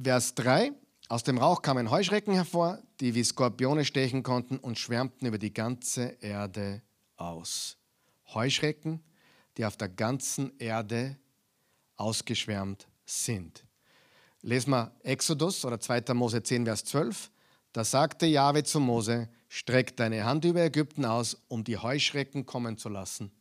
Vers 3. Aus dem Rauch kamen Heuschrecken hervor, die wie Skorpione stechen konnten und schwärmten über die ganze Erde aus. Heuschrecken, die auf der ganzen Erde ausgeschwärmt sind. Lesen wir Exodus oder 2. Mose 10, Vers 12. Da sagte Jahwe zu Mose: Streck deine Hand über Ägypten aus, um die Heuschrecken kommen zu lassen.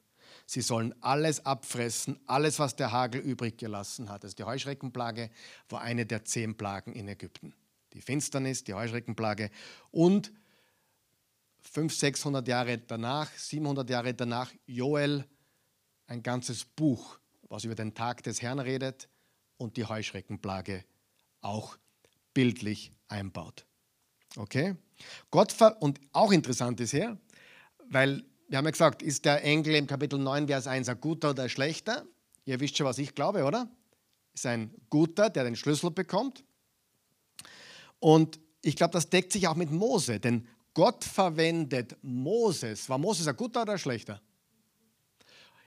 Sie sollen alles abfressen, alles, was der Hagel übrig gelassen hat. Also die Heuschreckenplage war eine der zehn Plagen in Ägypten. Die Finsternis, die Heuschreckenplage und 500, 600 Jahre danach, 700 Jahre danach, Joel, ein ganzes Buch, was über den Tag des Herrn redet und die Heuschreckenplage auch bildlich einbaut. Okay? Gott und auch interessant ist hier, weil wir haben ja gesagt, ist der Engel im Kapitel 9, Vers 1 ein guter oder ein schlechter? Ihr wisst schon, was ich glaube, oder? Ist ein guter, der den Schlüssel bekommt. Und ich glaube, das deckt sich auch mit Mose, denn Gott verwendet Moses. War Moses ein guter oder ein schlechter?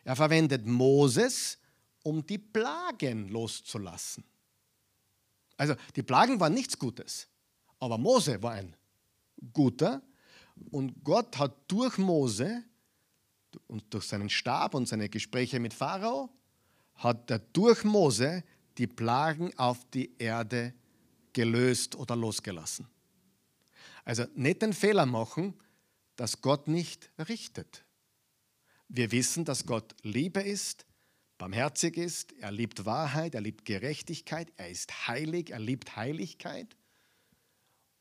Er verwendet Moses, um die Plagen loszulassen. Also die Plagen waren nichts Gutes. Aber Mose war ein guter und Gott hat durch Mose und durch seinen Stab und seine Gespräche mit Pharao, hat er durch Mose die Plagen auf die Erde gelöst oder losgelassen. Also nicht den Fehler machen, dass Gott nicht richtet. Wir wissen, dass Gott Liebe ist, barmherzig ist, er liebt Wahrheit, er liebt Gerechtigkeit, er ist heilig, er liebt Heiligkeit.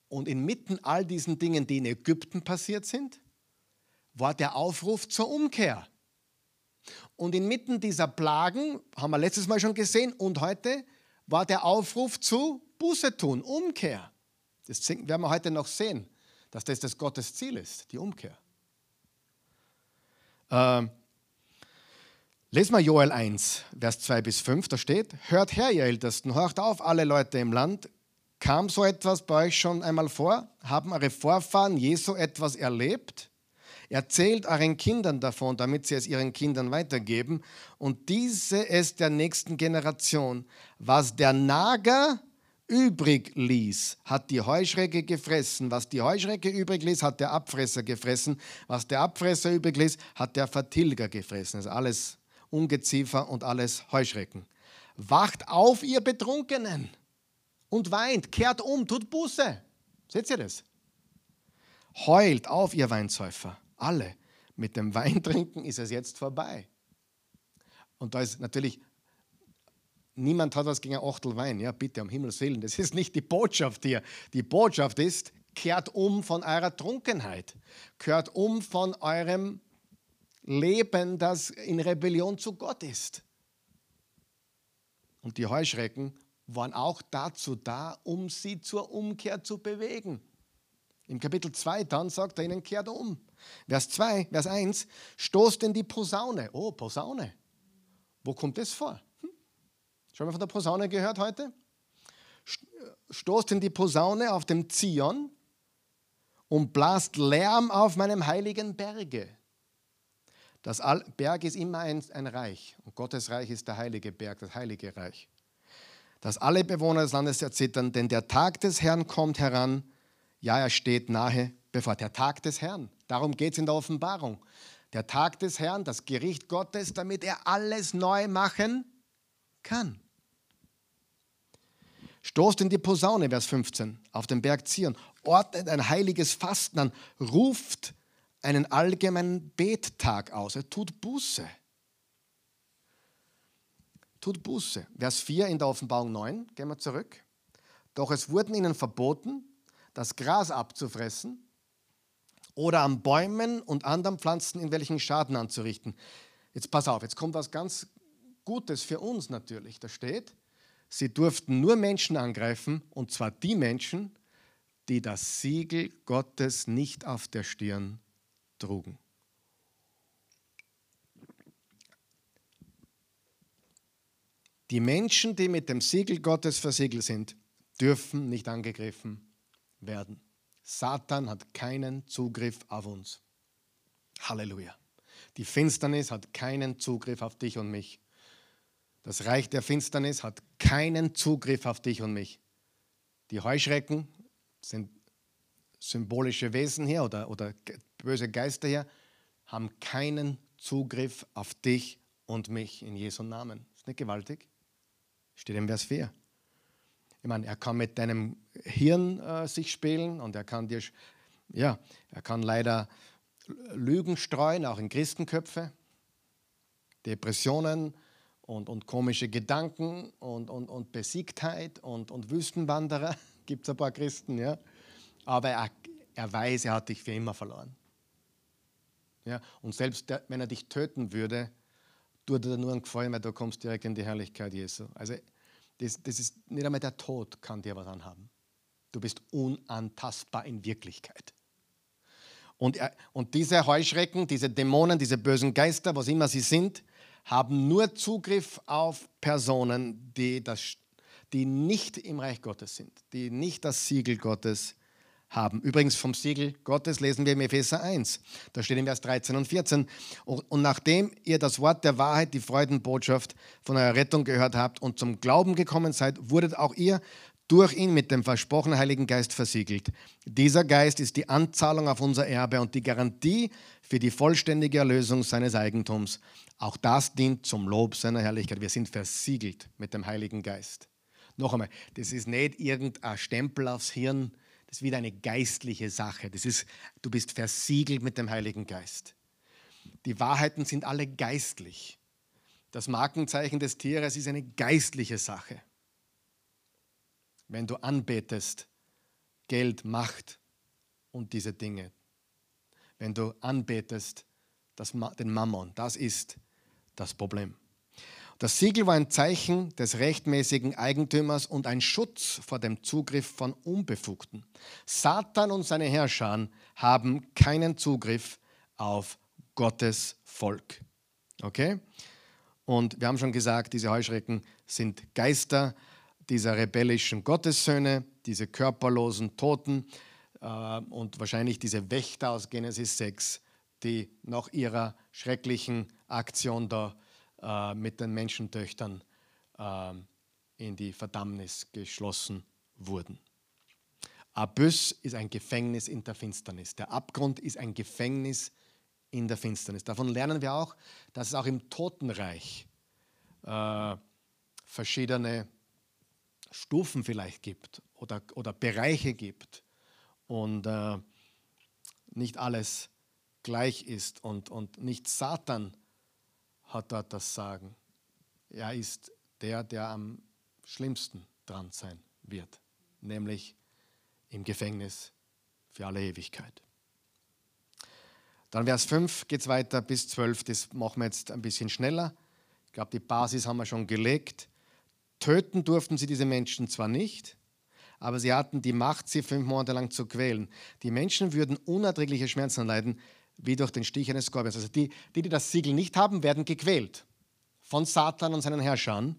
Und inmitten all diesen Dingen, die in Ägypten passiert sind, war der Aufruf zur Umkehr. Und inmitten dieser Plagen, haben wir letztes Mal schon gesehen, und heute war der Aufruf zu Buße tun, Umkehr. Das werden wir heute noch sehen, dass das das Gottes Ziel ist, die Umkehr. Ähm, lesen wir Joel 1, Vers 2 bis 5, da steht, hört her, ihr Ältesten, horcht auf, alle Leute im Land, Kam so etwas bei euch schon einmal vor? Haben eure Vorfahren Jesu etwas erlebt? Erzählt euren Kindern davon, damit sie es ihren Kindern weitergeben und diese es der nächsten Generation. Was der Nager übrig ließ, hat die Heuschrecke gefressen. Was die Heuschrecke übrig ließ, hat der Abfresser gefressen. Was der Abfresser übrig ließ, hat der Vertilger gefressen. Also alles Ungeziefer und alles Heuschrecken. wacht auf, ihr Betrunkenen, und weint, kehrt um, tut Buße. Seht ihr das? Heult auf, ihr Weinsäufer, alle. Mit dem <laughs> Weintrinken ist es jetzt vorbei. Und da ist natürlich, niemand hat was gegen ein Achtel Wein. Ja, bitte, um Himmels Willen. Das ist nicht die Botschaft hier. Die Botschaft ist, kehrt um von eurer Trunkenheit. Kehrt um von eurem Leben, das in Rebellion zu Gott ist. Und die Heuschrecken waren auch dazu da, um sie zur Umkehr zu bewegen. Im Kapitel 2 dann sagt er ihnen, kehrt um. Vers 2, Vers 1, stoßt in die Posaune. Oh, Posaune. Wo kommt das vor? Hm? Schon mal von der Posaune gehört heute? Stoßt in die Posaune auf dem Zion und blast Lärm auf meinem heiligen Berge. Das Berg ist immer ein, ein Reich und Gottes Reich ist der heilige Berg, das heilige Reich. Dass alle Bewohner des Landes erzittern, denn der Tag des Herrn kommt heran. Ja, er steht nahe bevor. Der Tag des Herrn. Darum geht es in der Offenbarung. Der Tag des Herrn, das Gericht Gottes, damit er alles neu machen kann. Stoßt in die Posaune, Vers 15, auf den Berg Zion, ordnet ein heiliges Fasten an, ruft einen allgemeinen Bettag aus. Er tut Buße. Tut Buße. Vers 4 in der Offenbarung 9, gehen wir zurück. Doch es wurden ihnen verboten, das Gras abzufressen oder an Bäumen und anderen Pflanzen in welchen Schaden anzurichten. Jetzt pass auf, jetzt kommt was ganz Gutes für uns natürlich. Da steht, sie durften nur Menschen angreifen, und zwar die Menschen, die das Siegel Gottes nicht auf der Stirn trugen. Die Menschen, die mit dem Siegel Gottes versiegelt sind, dürfen nicht angegriffen werden. Satan hat keinen Zugriff auf uns. Halleluja. Die Finsternis hat keinen Zugriff auf dich und mich. Das Reich der Finsternis hat keinen Zugriff auf dich und mich. Die Heuschrecken sind symbolische Wesen hier oder, oder böse Geister hier, haben keinen Zugriff auf dich und mich in Jesu Namen. Ist nicht gewaltig? Steht im Vers 4. Ich meine, er kann mit deinem Hirn äh, sich spielen und er kann dir, ja, er kann leider Lügen streuen, auch in Christenköpfe, Depressionen und, und komische Gedanken und, und, und Besiegtheit und, und Wüstenwanderer. <laughs> Gibt es ein paar Christen, ja. Aber er, er weiß, er hat dich für immer verloren. Ja, und selbst der, wenn er dich töten würde, tut dir nur einen Gefallen, weil du kommst direkt in die Herrlichkeit Jesu. Also das, das ist nicht einmal der Tod kann dir was anhaben. Du bist unantastbar in Wirklichkeit. Und, und diese Heuschrecken, diese Dämonen, diese bösen Geister, was immer sie sind, haben nur Zugriff auf Personen, die, das, die nicht im Reich Gottes sind, die nicht das Siegel Gottes haben. Übrigens vom Siegel Gottes lesen wir im Epheser 1. Da steht in Vers 13 und 14. Und nachdem ihr das Wort der Wahrheit, die Freudenbotschaft von eurer Rettung gehört habt und zum Glauben gekommen seid, wurdet auch ihr durch ihn mit dem versprochenen Heiligen Geist versiegelt. Dieser Geist ist die Anzahlung auf unser Erbe und die Garantie für die vollständige Erlösung seines Eigentums. Auch das dient zum Lob seiner Herrlichkeit. Wir sind versiegelt mit dem Heiligen Geist. Noch einmal, das ist nicht irgendein Stempel aufs Hirn, das ist wieder eine geistliche Sache. Das ist, du bist versiegelt mit dem Heiligen Geist. Die Wahrheiten sind alle geistlich. Das Markenzeichen des Tieres ist eine geistliche Sache. Wenn du anbetest, Geld, Macht und diese Dinge. Wenn du anbetest, das, den Mammon, das ist das Problem. Das Siegel war ein Zeichen des rechtmäßigen Eigentümers und ein Schutz vor dem Zugriff von Unbefugten. Satan und seine Herrscher haben keinen Zugriff auf Gottes Volk. Okay? Und wir haben schon gesagt, diese Heuschrecken sind Geister dieser rebellischen Gottessöhne, diese körperlosen Toten äh, und wahrscheinlich diese Wächter aus Genesis 6, die nach ihrer schrecklichen Aktion da äh, mit den Menschentöchtern äh, in die Verdammnis geschlossen wurden. Abyss ist ein Gefängnis in der Finsternis. Der Abgrund ist ein Gefängnis in der Finsternis. Davon lernen wir auch, dass es auch im Totenreich äh, verschiedene Stufen vielleicht gibt oder, oder Bereiche gibt und äh, nicht alles gleich ist und, und nicht Satan hat dort das Sagen. Er ist der, der am schlimmsten dran sein wird, nämlich im Gefängnis für alle Ewigkeit. Dann Vers 5 geht es weiter bis 12, das machen wir jetzt ein bisschen schneller. Ich glaube, die Basis haben wir schon gelegt. Töten durften sie diese Menschen zwar nicht, aber sie hatten die Macht, sie fünf Monate lang zu quälen. Die Menschen würden unerträgliche Schmerzen leiden, wie durch den Stich eines Skorpions. Also die, die, die das Siegel nicht haben, werden gequält von Satan und seinen Herrschern.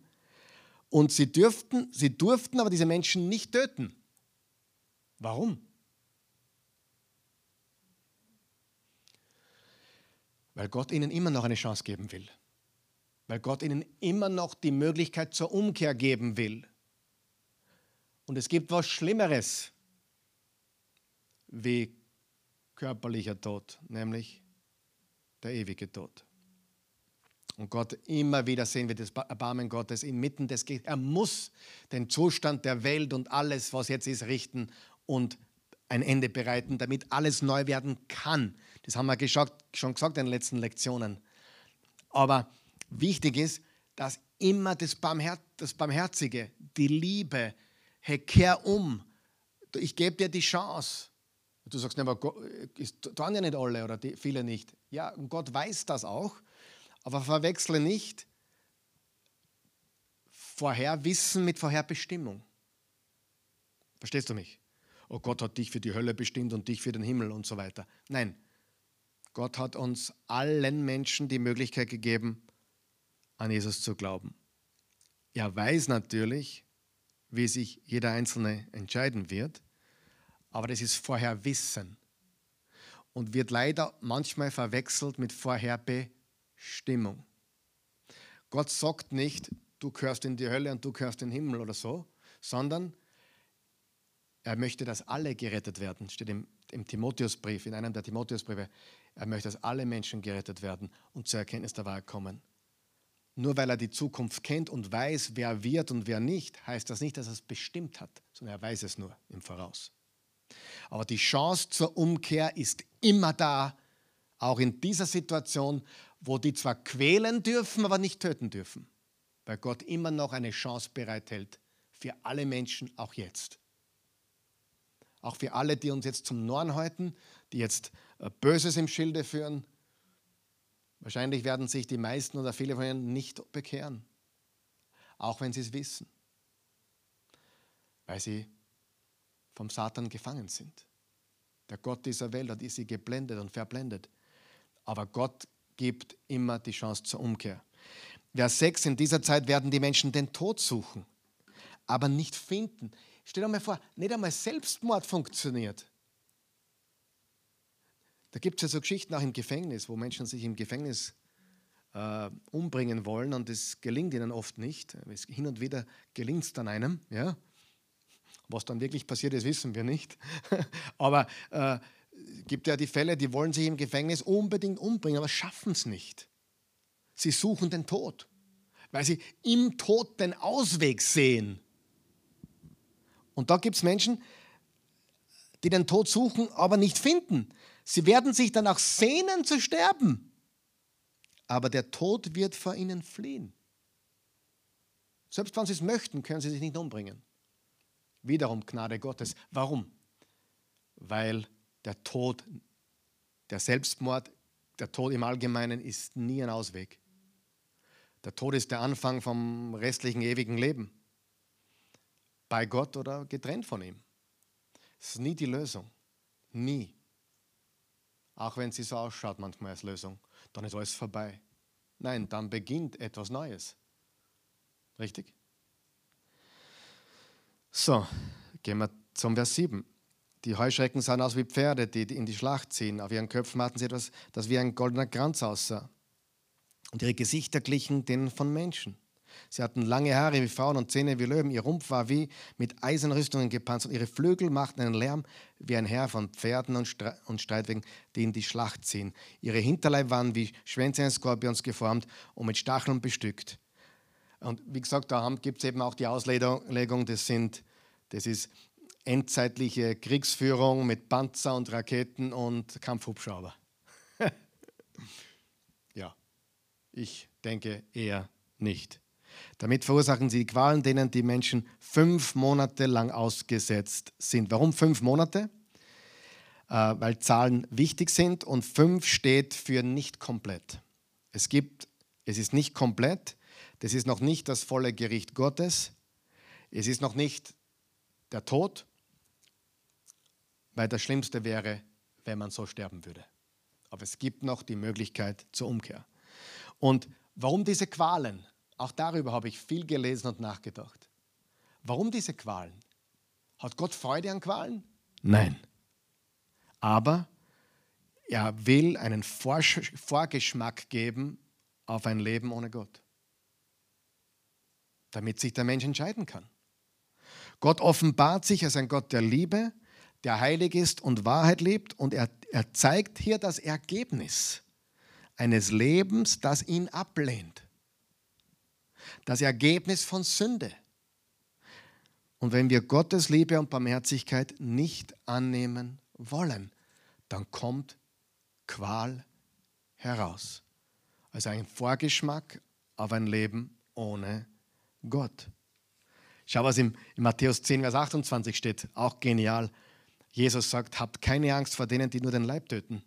Und sie, dürften, sie durften aber diese Menschen nicht töten. Warum? Weil Gott ihnen immer noch eine Chance geben will. Weil Gott ihnen immer noch die Möglichkeit zur Umkehr geben will. Und es gibt was Schlimmeres wie körperlicher Tod, nämlich der ewige Tod. Und Gott immer wieder sehen wir das Erbarmen Gottes inmitten des Ge Er muss den Zustand der Welt und alles, was jetzt ist, richten und ein Ende bereiten, damit alles neu werden kann. Das haben wir schon gesagt in den letzten Lektionen. Aber wichtig ist, dass immer das, Barmher das Barmherzige, die Liebe, hey, kehr um. Ich gebe dir die Chance. Du sagst, ne, aber ist, tun ja nicht alle oder die, viele nicht. Ja, und Gott weiß das auch, aber verwechsle nicht Vorherwissen mit Vorherbestimmung. Verstehst du mich? Oh, Gott hat dich für die Hölle bestimmt und dich für den Himmel und so weiter. Nein, Gott hat uns allen Menschen die Möglichkeit gegeben, an Jesus zu glauben. Er weiß natürlich, wie sich jeder Einzelne entscheiden wird, aber das ist Vorherwissen und wird leider manchmal verwechselt mit Vorherbestimmung. Gott sagt nicht, du gehörst in die Hölle und du gehörst in den Himmel oder so, sondern er möchte, dass alle gerettet werden. Steht im, im Timotheusbrief, in einem der Timotheusbriefe. Er möchte, dass alle Menschen gerettet werden und zur Erkenntnis der Wahrheit kommen. Nur weil er die Zukunft kennt und weiß, wer wird und wer nicht, heißt das nicht, dass er es bestimmt hat, sondern er weiß es nur im Voraus. Aber die Chance zur Umkehr ist immer da, auch in dieser Situation, wo die zwar quälen dürfen, aber nicht töten dürfen, weil Gott immer noch eine Chance bereithält für alle Menschen, auch jetzt. Auch für alle, die uns jetzt zum Norn halten, die jetzt äh, Böses im Schilde führen, Wahrscheinlich werden sich die meisten oder viele von ihnen nicht bekehren, auch wenn sie es wissen, weil sie vom Satan gefangen sind. Der Gott dieser Welt hat sie geblendet und verblendet. Aber Gott gibt immer die Chance zur Umkehr. Vers 6, in dieser Zeit werden die Menschen den Tod suchen, aber nicht finden. Stell dir mal vor, nicht einmal Selbstmord funktioniert. Da gibt es ja so Geschichten auch im Gefängnis, wo Menschen sich im Gefängnis äh, umbringen wollen und es gelingt ihnen oft nicht. Hin und wieder gelingt es dann einem. Ja? Was dann wirklich passiert ist, wissen wir nicht. <laughs> aber äh, gibt ja die Fälle, die wollen sich im Gefängnis unbedingt umbringen, aber schaffen es nicht. Sie suchen den Tod, weil sie im Tod den Ausweg sehen. Und da gibt es Menschen, die den Tod suchen, aber nicht finden. Sie werden sich danach sehnen zu sterben, aber der Tod wird vor ihnen fliehen. Selbst wenn sie es möchten, können sie sich nicht umbringen. Wiederum Gnade Gottes. Warum? Weil der Tod, der Selbstmord, der Tod im Allgemeinen ist nie ein Ausweg. Der Tod ist der Anfang vom restlichen ewigen Leben. Bei Gott oder getrennt von ihm. Es ist nie die Lösung. Nie auch wenn sie so ausschaut manchmal als Lösung, dann ist alles vorbei. Nein, dann beginnt etwas Neues. Richtig? So, gehen wir zum Vers 7. Die Heuschrecken sahen aus wie Pferde, die in die Schlacht ziehen. Auf ihren Köpfen hatten sie etwas, das wie ein goldener Kranz aussah. Und ihre Gesichter glichen denen von Menschen. Sie hatten lange Haare wie Frauen und Zähne wie Löwen. Ihr Rumpf war wie mit Eisenrüstungen gepanzert. Ihre Flügel machten einen Lärm wie ein Heer von Pferden und, Stre und Streitwegen, die in die Schlacht ziehen. Ihre Hinterleib waren wie Schwänze eines Skorpions geformt und mit Stacheln bestückt. Und wie gesagt, da gibt es eben auch die Auslegung, das, sind, das ist endzeitliche Kriegsführung mit Panzer und Raketen und Kampfhubschrauber. <laughs> ja, ich denke eher nicht. Damit verursachen sie Qualen, denen die Menschen fünf Monate lang ausgesetzt sind. Warum fünf Monate? Äh, weil Zahlen wichtig sind und fünf steht für nicht komplett. Es gibt, es ist nicht komplett, das ist noch nicht das volle Gericht Gottes, es ist noch nicht der Tod, weil das Schlimmste wäre, wenn man so sterben würde. Aber es gibt noch die Möglichkeit zur Umkehr. Und warum diese Qualen? Auch darüber habe ich viel gelesen und nachgedacht. Warum diese Qualen? Hat Gott Freude an Qualen? Nein. Aber er will einen Vorgeschmack geben auf ein Leben ohne Gott, damit sich der Mensch entscheiden kann. Gott offenbart sich als ein Gott der Liebe, der heilig ist und Wahrheit liebt und er, er zeigt hier das Ergebnis eines Lebens, das ihn ablehnt. Das Ergebnis von Sünde. Und wenn wir Gottes Liebe und Barmherzigkeit nicht annehmen wollen, dann kommt Qual heraus. Also ein Vorgeschmack auf ein Leben ohne Gott. Schau, was im, in Matthäus 10, Vers 28 steht, auch genial. Jesus sagt, habt keine Angst vor denen, die nur den Leib töten,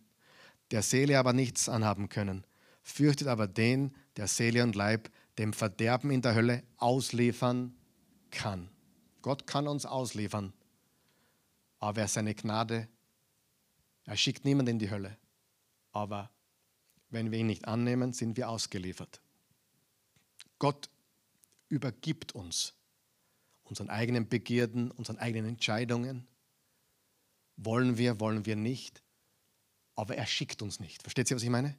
der Seele aber nichts anhaben können. Fürchtet aber den, der Seele und Leib dem Verderben in der Hölle ausliefern kann. Gott kann uns ausliefern, aber er seine Gnade, er schickt niemanden in die Hölle. Aber wenn wir ihn nicht annehmen, sind wir ausgeliefert. Gott übergibt uns unseren eigenen Begierden, unseren eigenen Entscheidungen. Wollen wir, wollen wir nicht. Aber er schickt uns nicht. Versteht ihr, was ich meine?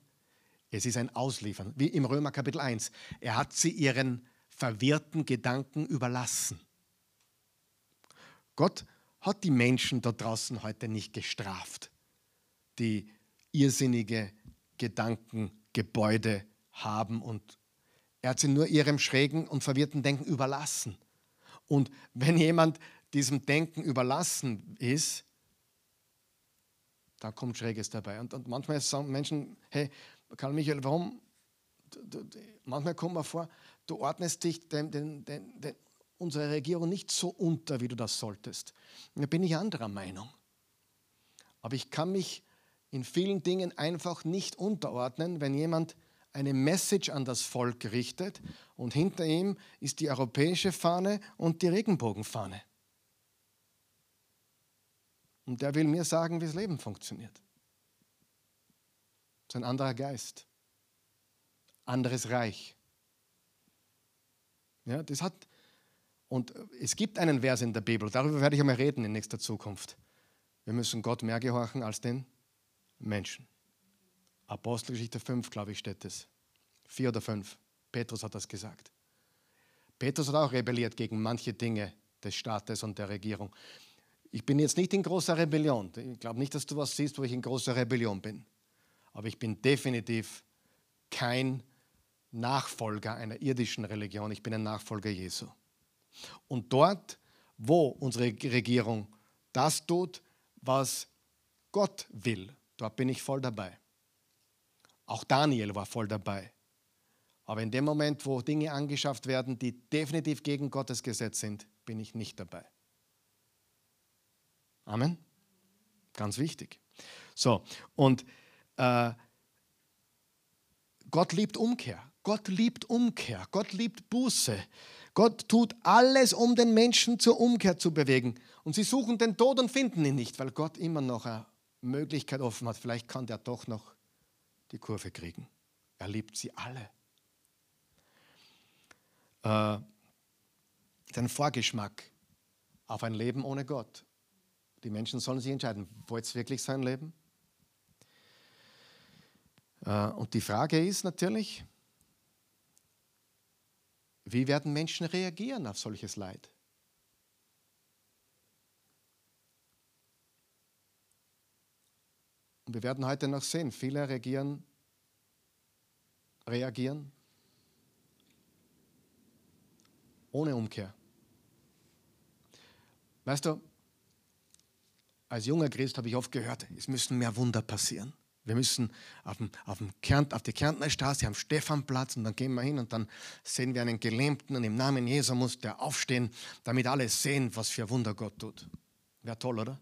Es ist ein Ausliefern, wie im Römer Kapitel 1. Er hat sie ihren verwirrten Gedanken überlassen. Gott hat die Menschen da draußen heute nicht gestraft, die irrsinnige Gedankengebäude haben und er hat sie nur ihrem schrägen und verwirrten Denken überlassen. Und wenn jemand diesem Denken überlassen ist, da kommt Schräges dabei. Und, und manchmal sagen Menschen, hey, Karl Michael, warum? Manchmal kommt mir vor, du ordnest dich den, den, den, den, unserer Regierung nicht so unter, wie du das solltest. Da bin ich anderer Meinung. Aber ich kann mich in vielen Dingen einfach nicht unterordnen, wenn jemand eine Message an das Volk richtet und hinter ihm ist die europäische Fahne und die Regenbogenfahne. Und der will mir sagen, wie das Leben funktioniert. Das ist ein anderer Geist, anderes Reich. Ja, das hat, und es gibt einen Vers in der Bibel, darüber werde ich einmal reden in nächster Zukunft. Wir müssen Gott mehr gehorchen als den Menschen. Apostelgeschichte 5, glaube ich, steht es. Vier oder fünf. Petrus hat das gesagt. Petrus hat auch rebelliert gegen manche Dinge des Staates und der Regierung. Ich bin jetzt nicht in großer Rebellion. Ich glaube nicht, dass du was siehst, wo ich in großer Rebellion bin. Aber ich bin definitiv kein Nachfolger einer irdischen Religion. Ich bin ein Nachfolger Jesu. Und dort, wo unsere Regierung das tut, was Gott will, dort bin ich voll dabei. Auch Daniel war voll dabei. Aber in dem Moment, wo Dinge angeschafft werden, die definitiv gegen Gottes Gesetz sind, bin ich nicht dabei. Amen. Ganz wichtig. So, und äh, Gott liebt Umkehr. Gott liebt Umkehr. Gott liebt Buße. Gott tut alles, um den Menschen zur Umkehr zu bewegen. Und sie suchen den Tod und finden ihn nicht, weil Gott immer noch eine Möglichkeit offen hat. Vielleicht kann der doch noch die Kurve kriegen. Er liebt sie alle. Äh, den Vorgeschmack auf ein Leben ohne Gott. Die Menschen sollen sich entscheiden, wollt ihr wirklich sein Leben? Äh, und die Frage ist natürlich, wie werden Menschen reagieren auf solches Leid? Wir werden heute noch sehen, viele reagieren, reagieren ohne Umkehr. Weißt du, als junger Christ habe ich oft gehört, es müssen mehr Wunder passieren. Wir müssen auf, dem, auf, dem Kärnt, auf die Kärntner Straße am Stephanplatz und dann gehen wir hin und dann sehen wir einen Gelähmten und im Namen Jesu muss der aufstehen, damit alle sehen, was für Wunder Gott tut. Wäre toll, oder?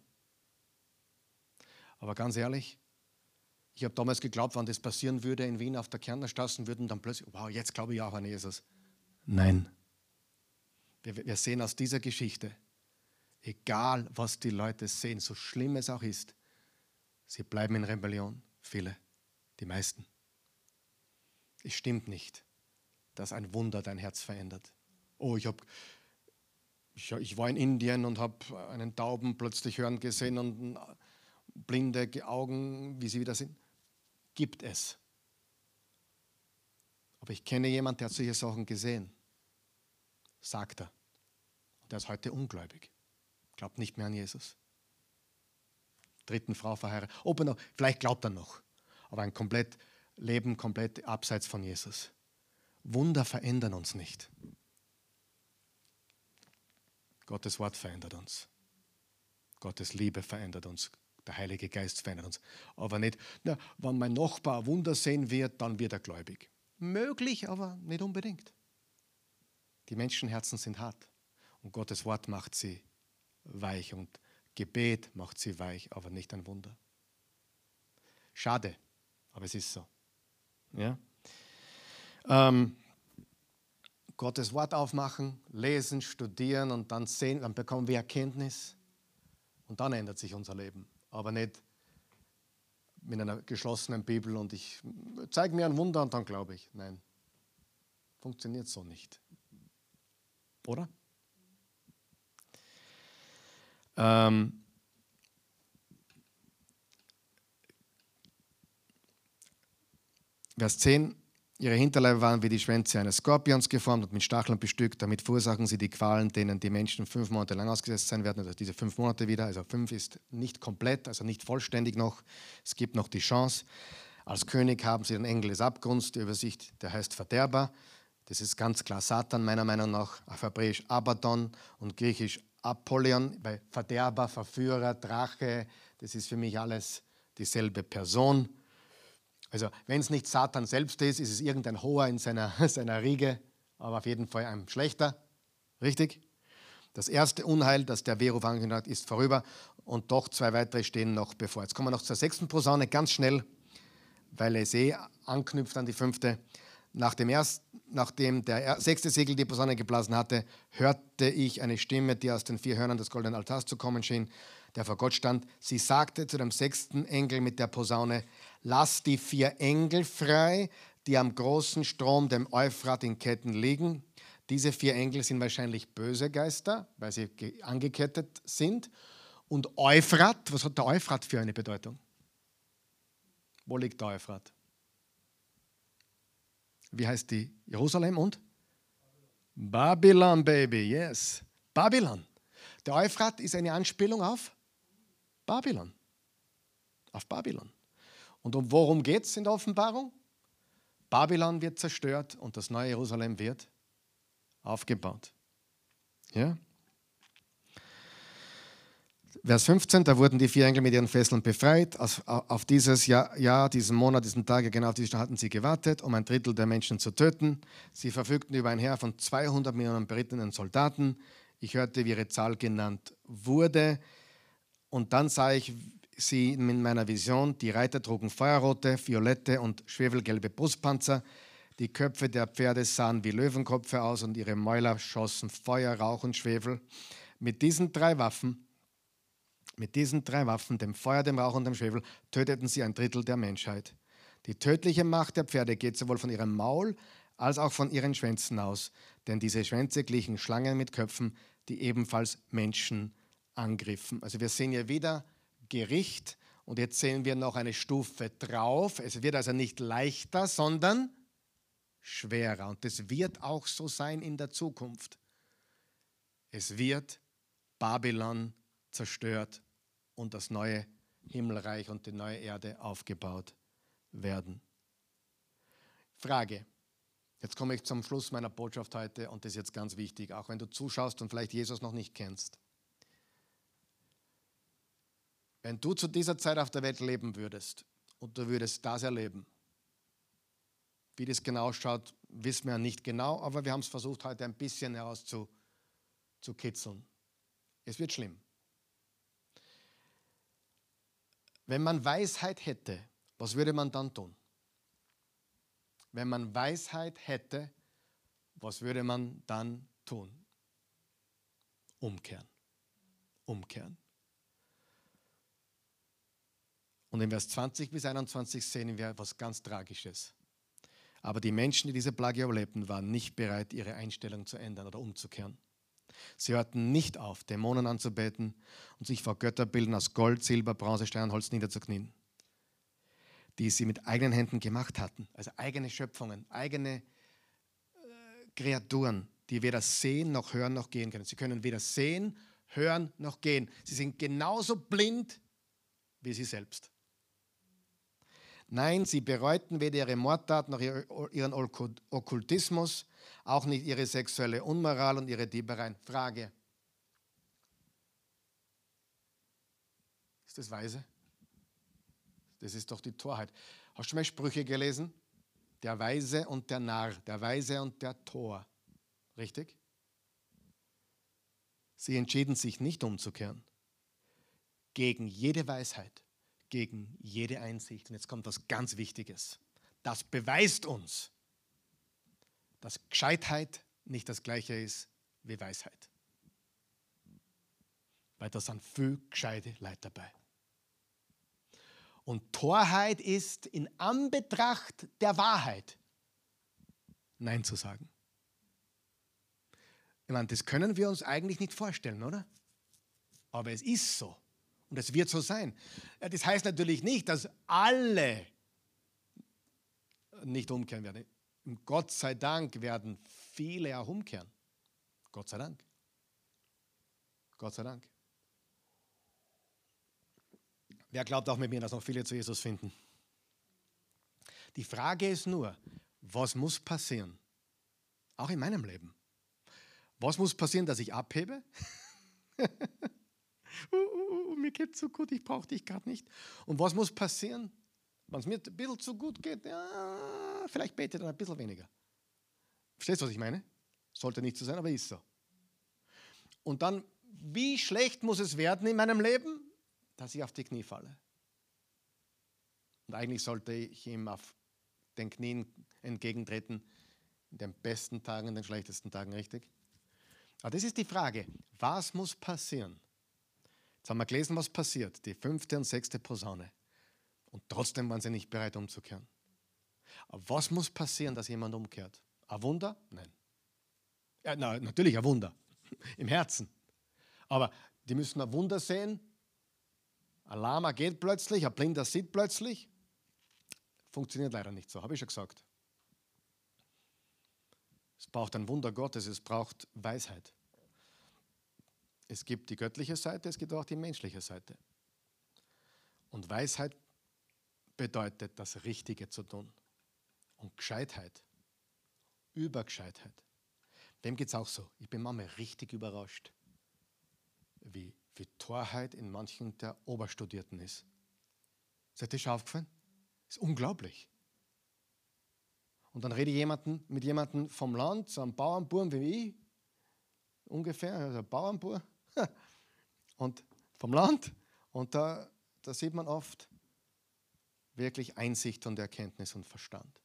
Aber ganz ehrlich, ich habe damals geglaubt, wenn das passieren würde in Wien auf der Kärntner Straße, würden dann plötzlich, wow, jetzt glaube ich auch an Jesus. Nein. Wir, wir sehen aus dieser Geschichte, egal was die Leute sehen, so schlimm es auch ist, sie bleiben in Rebellion. Viele, die meisten. Es stimmt nicht, dass ein Wunder dein Herz verändert. Oh, ich, hab, ich, ich war in Indien und habe einen Tauben plötzlich hören gesehen und blinde Augen, wie sie wieder sind. Gibt es. Aber ich kenne jemanden, der hat solche Sachen gesehen, sagt er. Und der ist heute ungläubig. Glaubt nicht mehr an Jesus dritten Frau verheiratet. Ob noch, vielleicht glaubt er noch, aber ein komplett Leben komplett abseits von Jesus. Wunder verändern uns nicht. Gottes Wort verändert uns. Gottes Liebe verändert uns. Der Heilige Geist verändert uns. Aber nicht, na, wenn mein Nachbar Wunder sehen wird, dann wird er gläubig. Möglich, aber nicht unbedingt. Die Menschenherzen sind hart und Gottes Wort macht sie weich und Gebet macht sie weich, aber nicht ein Wunder. Schade, aber es ist so. Ja? Ähm, Gottes Wort aufmachen, lesen, studieren und dann sehen, dann bekommen wir Erkenntnis und dann ändert sich unser Leben. Aber nicht mit einer geschlossenen Bibel und ich zeige mir ein Wunder und dann glaube ich. Nein, funktioniert so nicht. Oder? Ähm, Vers 10. Ihre Hinterleibe waren wie die Schwänze eines Skorpions geformt und mit Stacheln bestückt. Damit verursachen sie die Qualen, denen die Menschen fünf Monate lang ausgesetzt sein werden. Also diese fünf Monate wieder. Also fünf ist nicht komplett, also nicht vollständig noch. Es gibt noch die Chance. Als König haben sie den Engel des Abgrunds, die Übersicht, der heißt Verderber. Das ist ganz klar Satan, meiner Meinung nach. Auf Hebräisch Abaddon und Griechisch Apollyon, bei Verderber, Verführer, Drache, das ist für mich alles dieselbe Person. Also wenn es nicht Satan selbst ist, ist es irgendein Hoher in seiner, <laughs> seiner Riege, aber auf jeden Fall ein schlechter. Richtig? Das erste Unheil, das der Veruf angekündigt hat, ist vorüber und doch zwei weitere stehen noch bevor. Jetzt kommen wir noch zur sechsten Posaune, ganz schnell, weil es eh anknüpft an die fünfte. Nach dem ersten, nachdem der sechste Segel die Posaune geblasen hatte, hörte ich eine Stimme, die aus den vier Hörnern des goldenen Altars zu kommen schien, der vor Gott stand. Sie sagte zu dem sechsten Engel mit der Posaune, lass die vier Engel frei, die am großen Strom, dem Euphrat, in Ketten liegen. Diese vier Engel sind wahrscheinlich böse Geister, weil sie angekettet sind. Und Euphrat, was hat der Euphrat für eine Bedeutung? Wo liegt der Euphrat? wie heißt die? Jerusalem und? Babylon, Baby, yes. Babylon. Der Euphrat ist eine Anspielung auf Babylon. Auf Babylon. Und um worum geht es in der Offenbarung? Babylon wird zerstört und das neue Jerusalem wird aufgebaut. Ja? Vers 15, da wurden die vier Engel mit ihren Fesseln befreit. Auf dieses Jahr, Jahr, diesen Monat, diesen Tage, genau auf diesen hatten sie gewartet, um ein Drittel der Menschen zu töten. Sie verfügten über ein Heer von 200 Millionen berittenen Soldaten. Ich hörte, wie ihre Zahl genannt wurde. Und dann sah ich sie in meiner Vision. Die Reiter trugen feuerrote, violette und schwefelgelbe Brustpanzer. Die Köpfe der Pferde sahen wie Löwenköpfe aus und ihre Mäuler schossen Feuer, Rauch und Schwefel. Mit diesen drei Waffen mit diesen drei Waffen, dem Feuer, dem Rauch und dem Schwefel, töteten sie ein Drittel der Menschheit. Die tödliche Macht der Pferde geht sowohl von ihrem Maul als auch von ihren Schwänzen aus, denn diese Schwänze glichen Schlangen mit Köpfen, die ebenfalls Menschen angriffen. Also wir sehen hier wieder Gericht und jetzt sehen wir noch eine Stufe drauf. Es wird also nicht leichter, sondern schwerer. Und das wird auch so sein in der Zukunft. Es wird Babylon zerstört und das neue Himmelreich und die neue Erde aufgebaut werden. Frage. Jetzt komme ich zum Schluss meiner Botschaft heute und das ist jetzt ganz wichtig, auch wenn du zuschaust und vielleicht Jesus noch nicht kennst. Wenn du zu dieser Zeit auf der Welt leben würdest und du würdest das erleben, wie das genau ausschaut, wissen wir nicht genau, aber wir haben es versucht, heute ein bisschen herauszukitzeln. Es wird schlimm. Wenn man Weisheit hätte, was würde man dann tun? Wenn man Weisheit hätte, was würde man dann tun? Umkehren. Umkehren. Und in Vers 20 bis 21 sehen wir etwas ganz Tragisches. Aber die Menschen, die diese Plage überlebten, waren nicht bereit, ihre Einstellung zu ändern oder umzukehren. Sie hörten nicht auf, Dämonen anzubeten und sich vor Götterbildern aus Gold, Silber, Bronze, Stein und Holz niederzuknien, die sie mit eigenen Händen gemacht hatten. Also eigene Schöpfungen, eigene äh, Kreaturen, die weder sehen noch hören noch gehen können. Sie können weder sehen, hören noch gehen. Sie sind genauso blind wie sie selbst. Nein, sie bereuten weder ihre Mordtaten noch ihren Okkultismus, auch nicht ihre sexuelle Unmoral und ihre Diebereien. Frage. Ist das weise? Das ist doch die Torheit. Hast du mal Sprüche gelesen? Der Weise und der Narr, der Weise und der Tor. Richtig? Sie entschieden sich nicht umzukehren. Gegen jede Weisheit gegen jede Einsicht. Und jetzt kommt was ganz Wichtiges. Das beweist uns, dass Gescheitheit nicht das gleiche ist wie Weisheit. Weil da sind viel gescheite Leute dabei. Und Torheit ist in Anbetracht der Wahrheit Nein zu sagen. Ich meine, das können wir uns eigentlich nicht vorstellen, oder? Aber es ist so. Und es wird so sein. Das heißt natürlich nicht, dass alle nicht umkehren werden. Gott sei Dank werden viele auch umkehren. Gott sei Dank. Gott sei Dank. Wer glaubt auch mit mir, dass noch viele zu Jesus finden? Die Frage ist nur, was muss passieren? Auch in meinem Leben. Was muss passieren, dass ich abhebe? <laughs> uh, uh, uh, mir geht so gut, ich brauche dich gerade nicht. Und was muss passieren? Wenn es mir ein bisschen zu gut geht, ja, vielleicht bete dann ein bisschen weniger. Verstehst du, was ich meine? Sollte nicht so sein, aber ist so. Und dann, wie schlecht muss es werden in meinem Leben, dass ich auf die Knie falle? Und eigentlich sollte ich ihm auf den Knien entgegentreten, in den besten Tagen, in den schlechtesten Tagen, richtig? Aber das ist die Frage, was muss passieren, Jetzt haben wir gelesen, was passiert. Die fünfte und sechste Posaune. Und trotzdem waren sie nicht bereit umzukehren. Aber was muss passieren, dass jemand umkehrt? Ein Wunder? Nein. Ja, na, natürlich ein Wunder. <laughs> Im Herzen. Aber die müssen ein Wunder sehen. Ein Lama geht plötzlich, ein Blinder sieht plötzlich. Funktioniert leider nicht so, habe ich schon gesagt. Es braucht ein Wunder Gottes, es braucht Weisheit. Es gibt die göttliche Seite, es gibt auch die menschliche Seite. Und Weisheit bedeutet, das Richtige zu tun. Und Gescheitheit, Übergescheitheit. Dem geht es auch so. Ich bin manchmal richtig überrascht, wie, wie Torheit in manchen der Oberstudierten ist. Euch das schon aufgefallen? Ist unglaublich. Und dann rede ich jemanden, mit jemandem vom Land, so einem Bauernbuben wie ich, ungefähr, also Bauernbub, <laughs> und vom Land. Und da, da sieht man oft wirklich Einsicht und Erkenntnis und Verstand.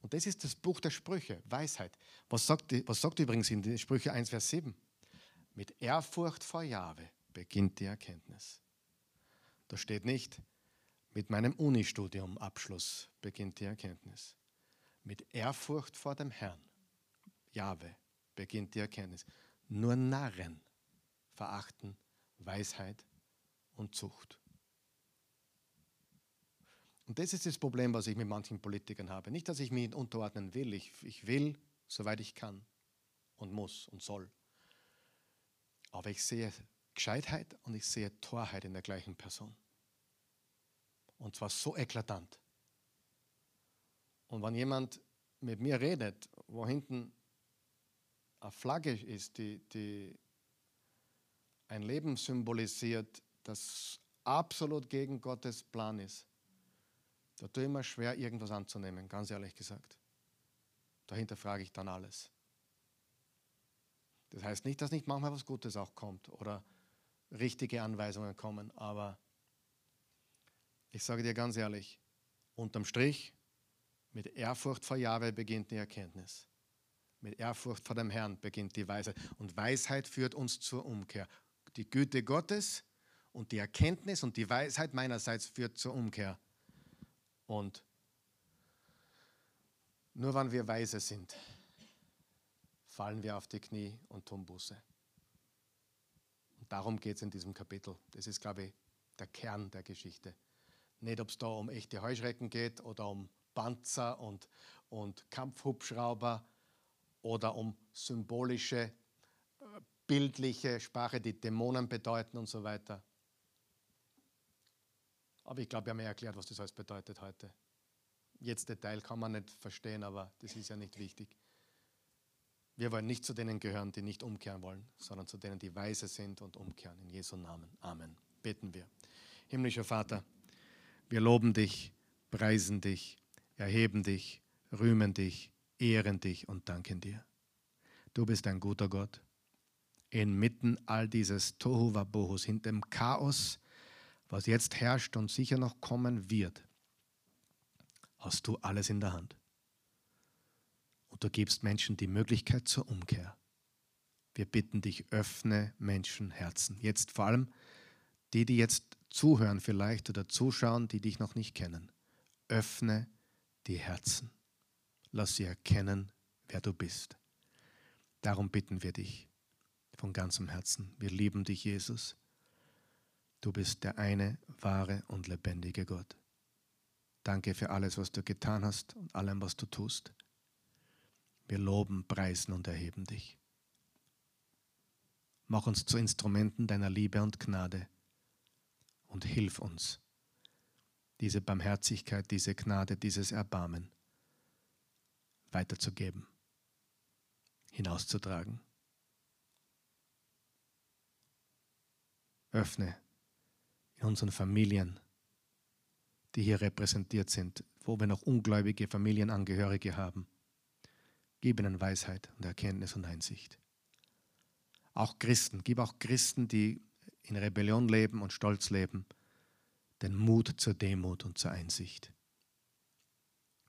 Und das ist das Buch der Sprüche, Weisheit. Was sagt, was sagt übrigens in Sprüche 1, Vers 7? Mit Ehrfurcht vor Jahwe beginnt die Erkenntnis. Da steht nicht, mit meinem Unistudium Abschluss beginnt die Erkenntnis. Mit Ehrfurcht vor dem Herrn, Jahwe, beginnt die Erkenntnis. Nur Narren verachten Weisheit und Zucht. Und das ist das Problem, was ich mit manchen Politikern habe. Nicht, dass ich mich unterordnen will. Ich, ich will, soweit ich kann und muss und soll. Aber ich sehe Gescheitheit und ich sehe Torheit in der gleichen Person. Und zwar so eklatant. Und wenn jemand mit mir redet, wo hinten eine Flagge ist, die, die ein Leben symbolisiert, das absolut gegen Gottes Plan ist, da tue ich mir schwer, irgendwas anzunehmen, ganz ehrlich gesagt. Dahinter frage ich dann alles. Das heißt nicht, dass nicht manchmal was Gutes auch kommt oder richtige Anweisungen kommen, aber ich sage dir ganz ehrlich, unterm Strich, mit Ehrfurcht vor Jahwe beginnt die Erkenntnis. Mit Ehrfurcht vor dem Herrn beginnt die Weisheit. Und Weisheit führt uns zur Umkehr. Die Güte Gottes und die Erkenntnis und die Weisheit meinerseits führt zur Umkehr. Und nur wenn wir weise sind, fallen wir auf die Knie und tun Buße. Und darum geht es in diesem Kapitel. Das ist, glaube ich, der Kern der Geschichte. Nicht, ob es da um echte Heuschrecken geht oder um Panzer und, und Kampfhubschrauber oder um symbolische, äh, bildliche Sprache, die Dämonen bedeuten und so weiter. Aber ich glaube, wir haben ja erklärt, was das alles bedeutet heute. Jetzt Detail kann man nicht verstehen, aber das ist ja nicht wichtig. Wir wollen nicht zu denen gehören, die nicht umkehren wollen, sondern zu denen, die weise sind und umkehren. In Jesu Namen. Amen. Beten wir. Himmlischer Vater, wir loben dich, preisen dich, erheben dich, rühmen dich, ehren dich und danken dir. Du bist ein guter Gott. Inmitten all dieses Tohu Wabohus, hinter dem Chaos, was jetzt herrscht und sicher noch kommen wird, hast du alles in der Hand. Und du gibst Menschen die Möglichkeit zur Umkehr. Wir bitten dich, öffne Menschenherzen. Jetzt vor allem die, die jetzt zuhören vielleicht oder zuschauen, die dich noch nicht kennen. Öffne die Herzen. Lass sie erkennen, wer du bist. Darum bitten wir dich von ganzem Herzen. Wir lieben dich, Jesus. Du bist der eine, wahre und lebendige Gott. Danke für alles, was du getan hast und allem, was du tust. Wir loben, preisen und erheben dich. Mach uns zu Instrumenten deiner Liebe und Gnade und hilf uns, diese Barmherzigkeit, diese Gnade, dieses Erbarmen weiterzugeben, hinauszutragen. Öffne in unseren Familien, die hier repräsentiert sind, wo wir noch ungläubige Familienangehörige haben. Gib ihnen Weisheit und Erkenntnis und Einsicht. Auch Christen, gib auch Christen, die in Rebellion leben und Stolz leben, den Mut zur Demut und zur Einsicht.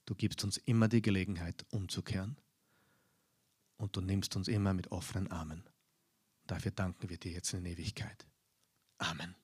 Du gibst uns immer die Gelegenheit, umzukehren und du nimmst uns immer mit offenen Armen. Dafür danken wir dir jetzt in Ewigkeit. Amen.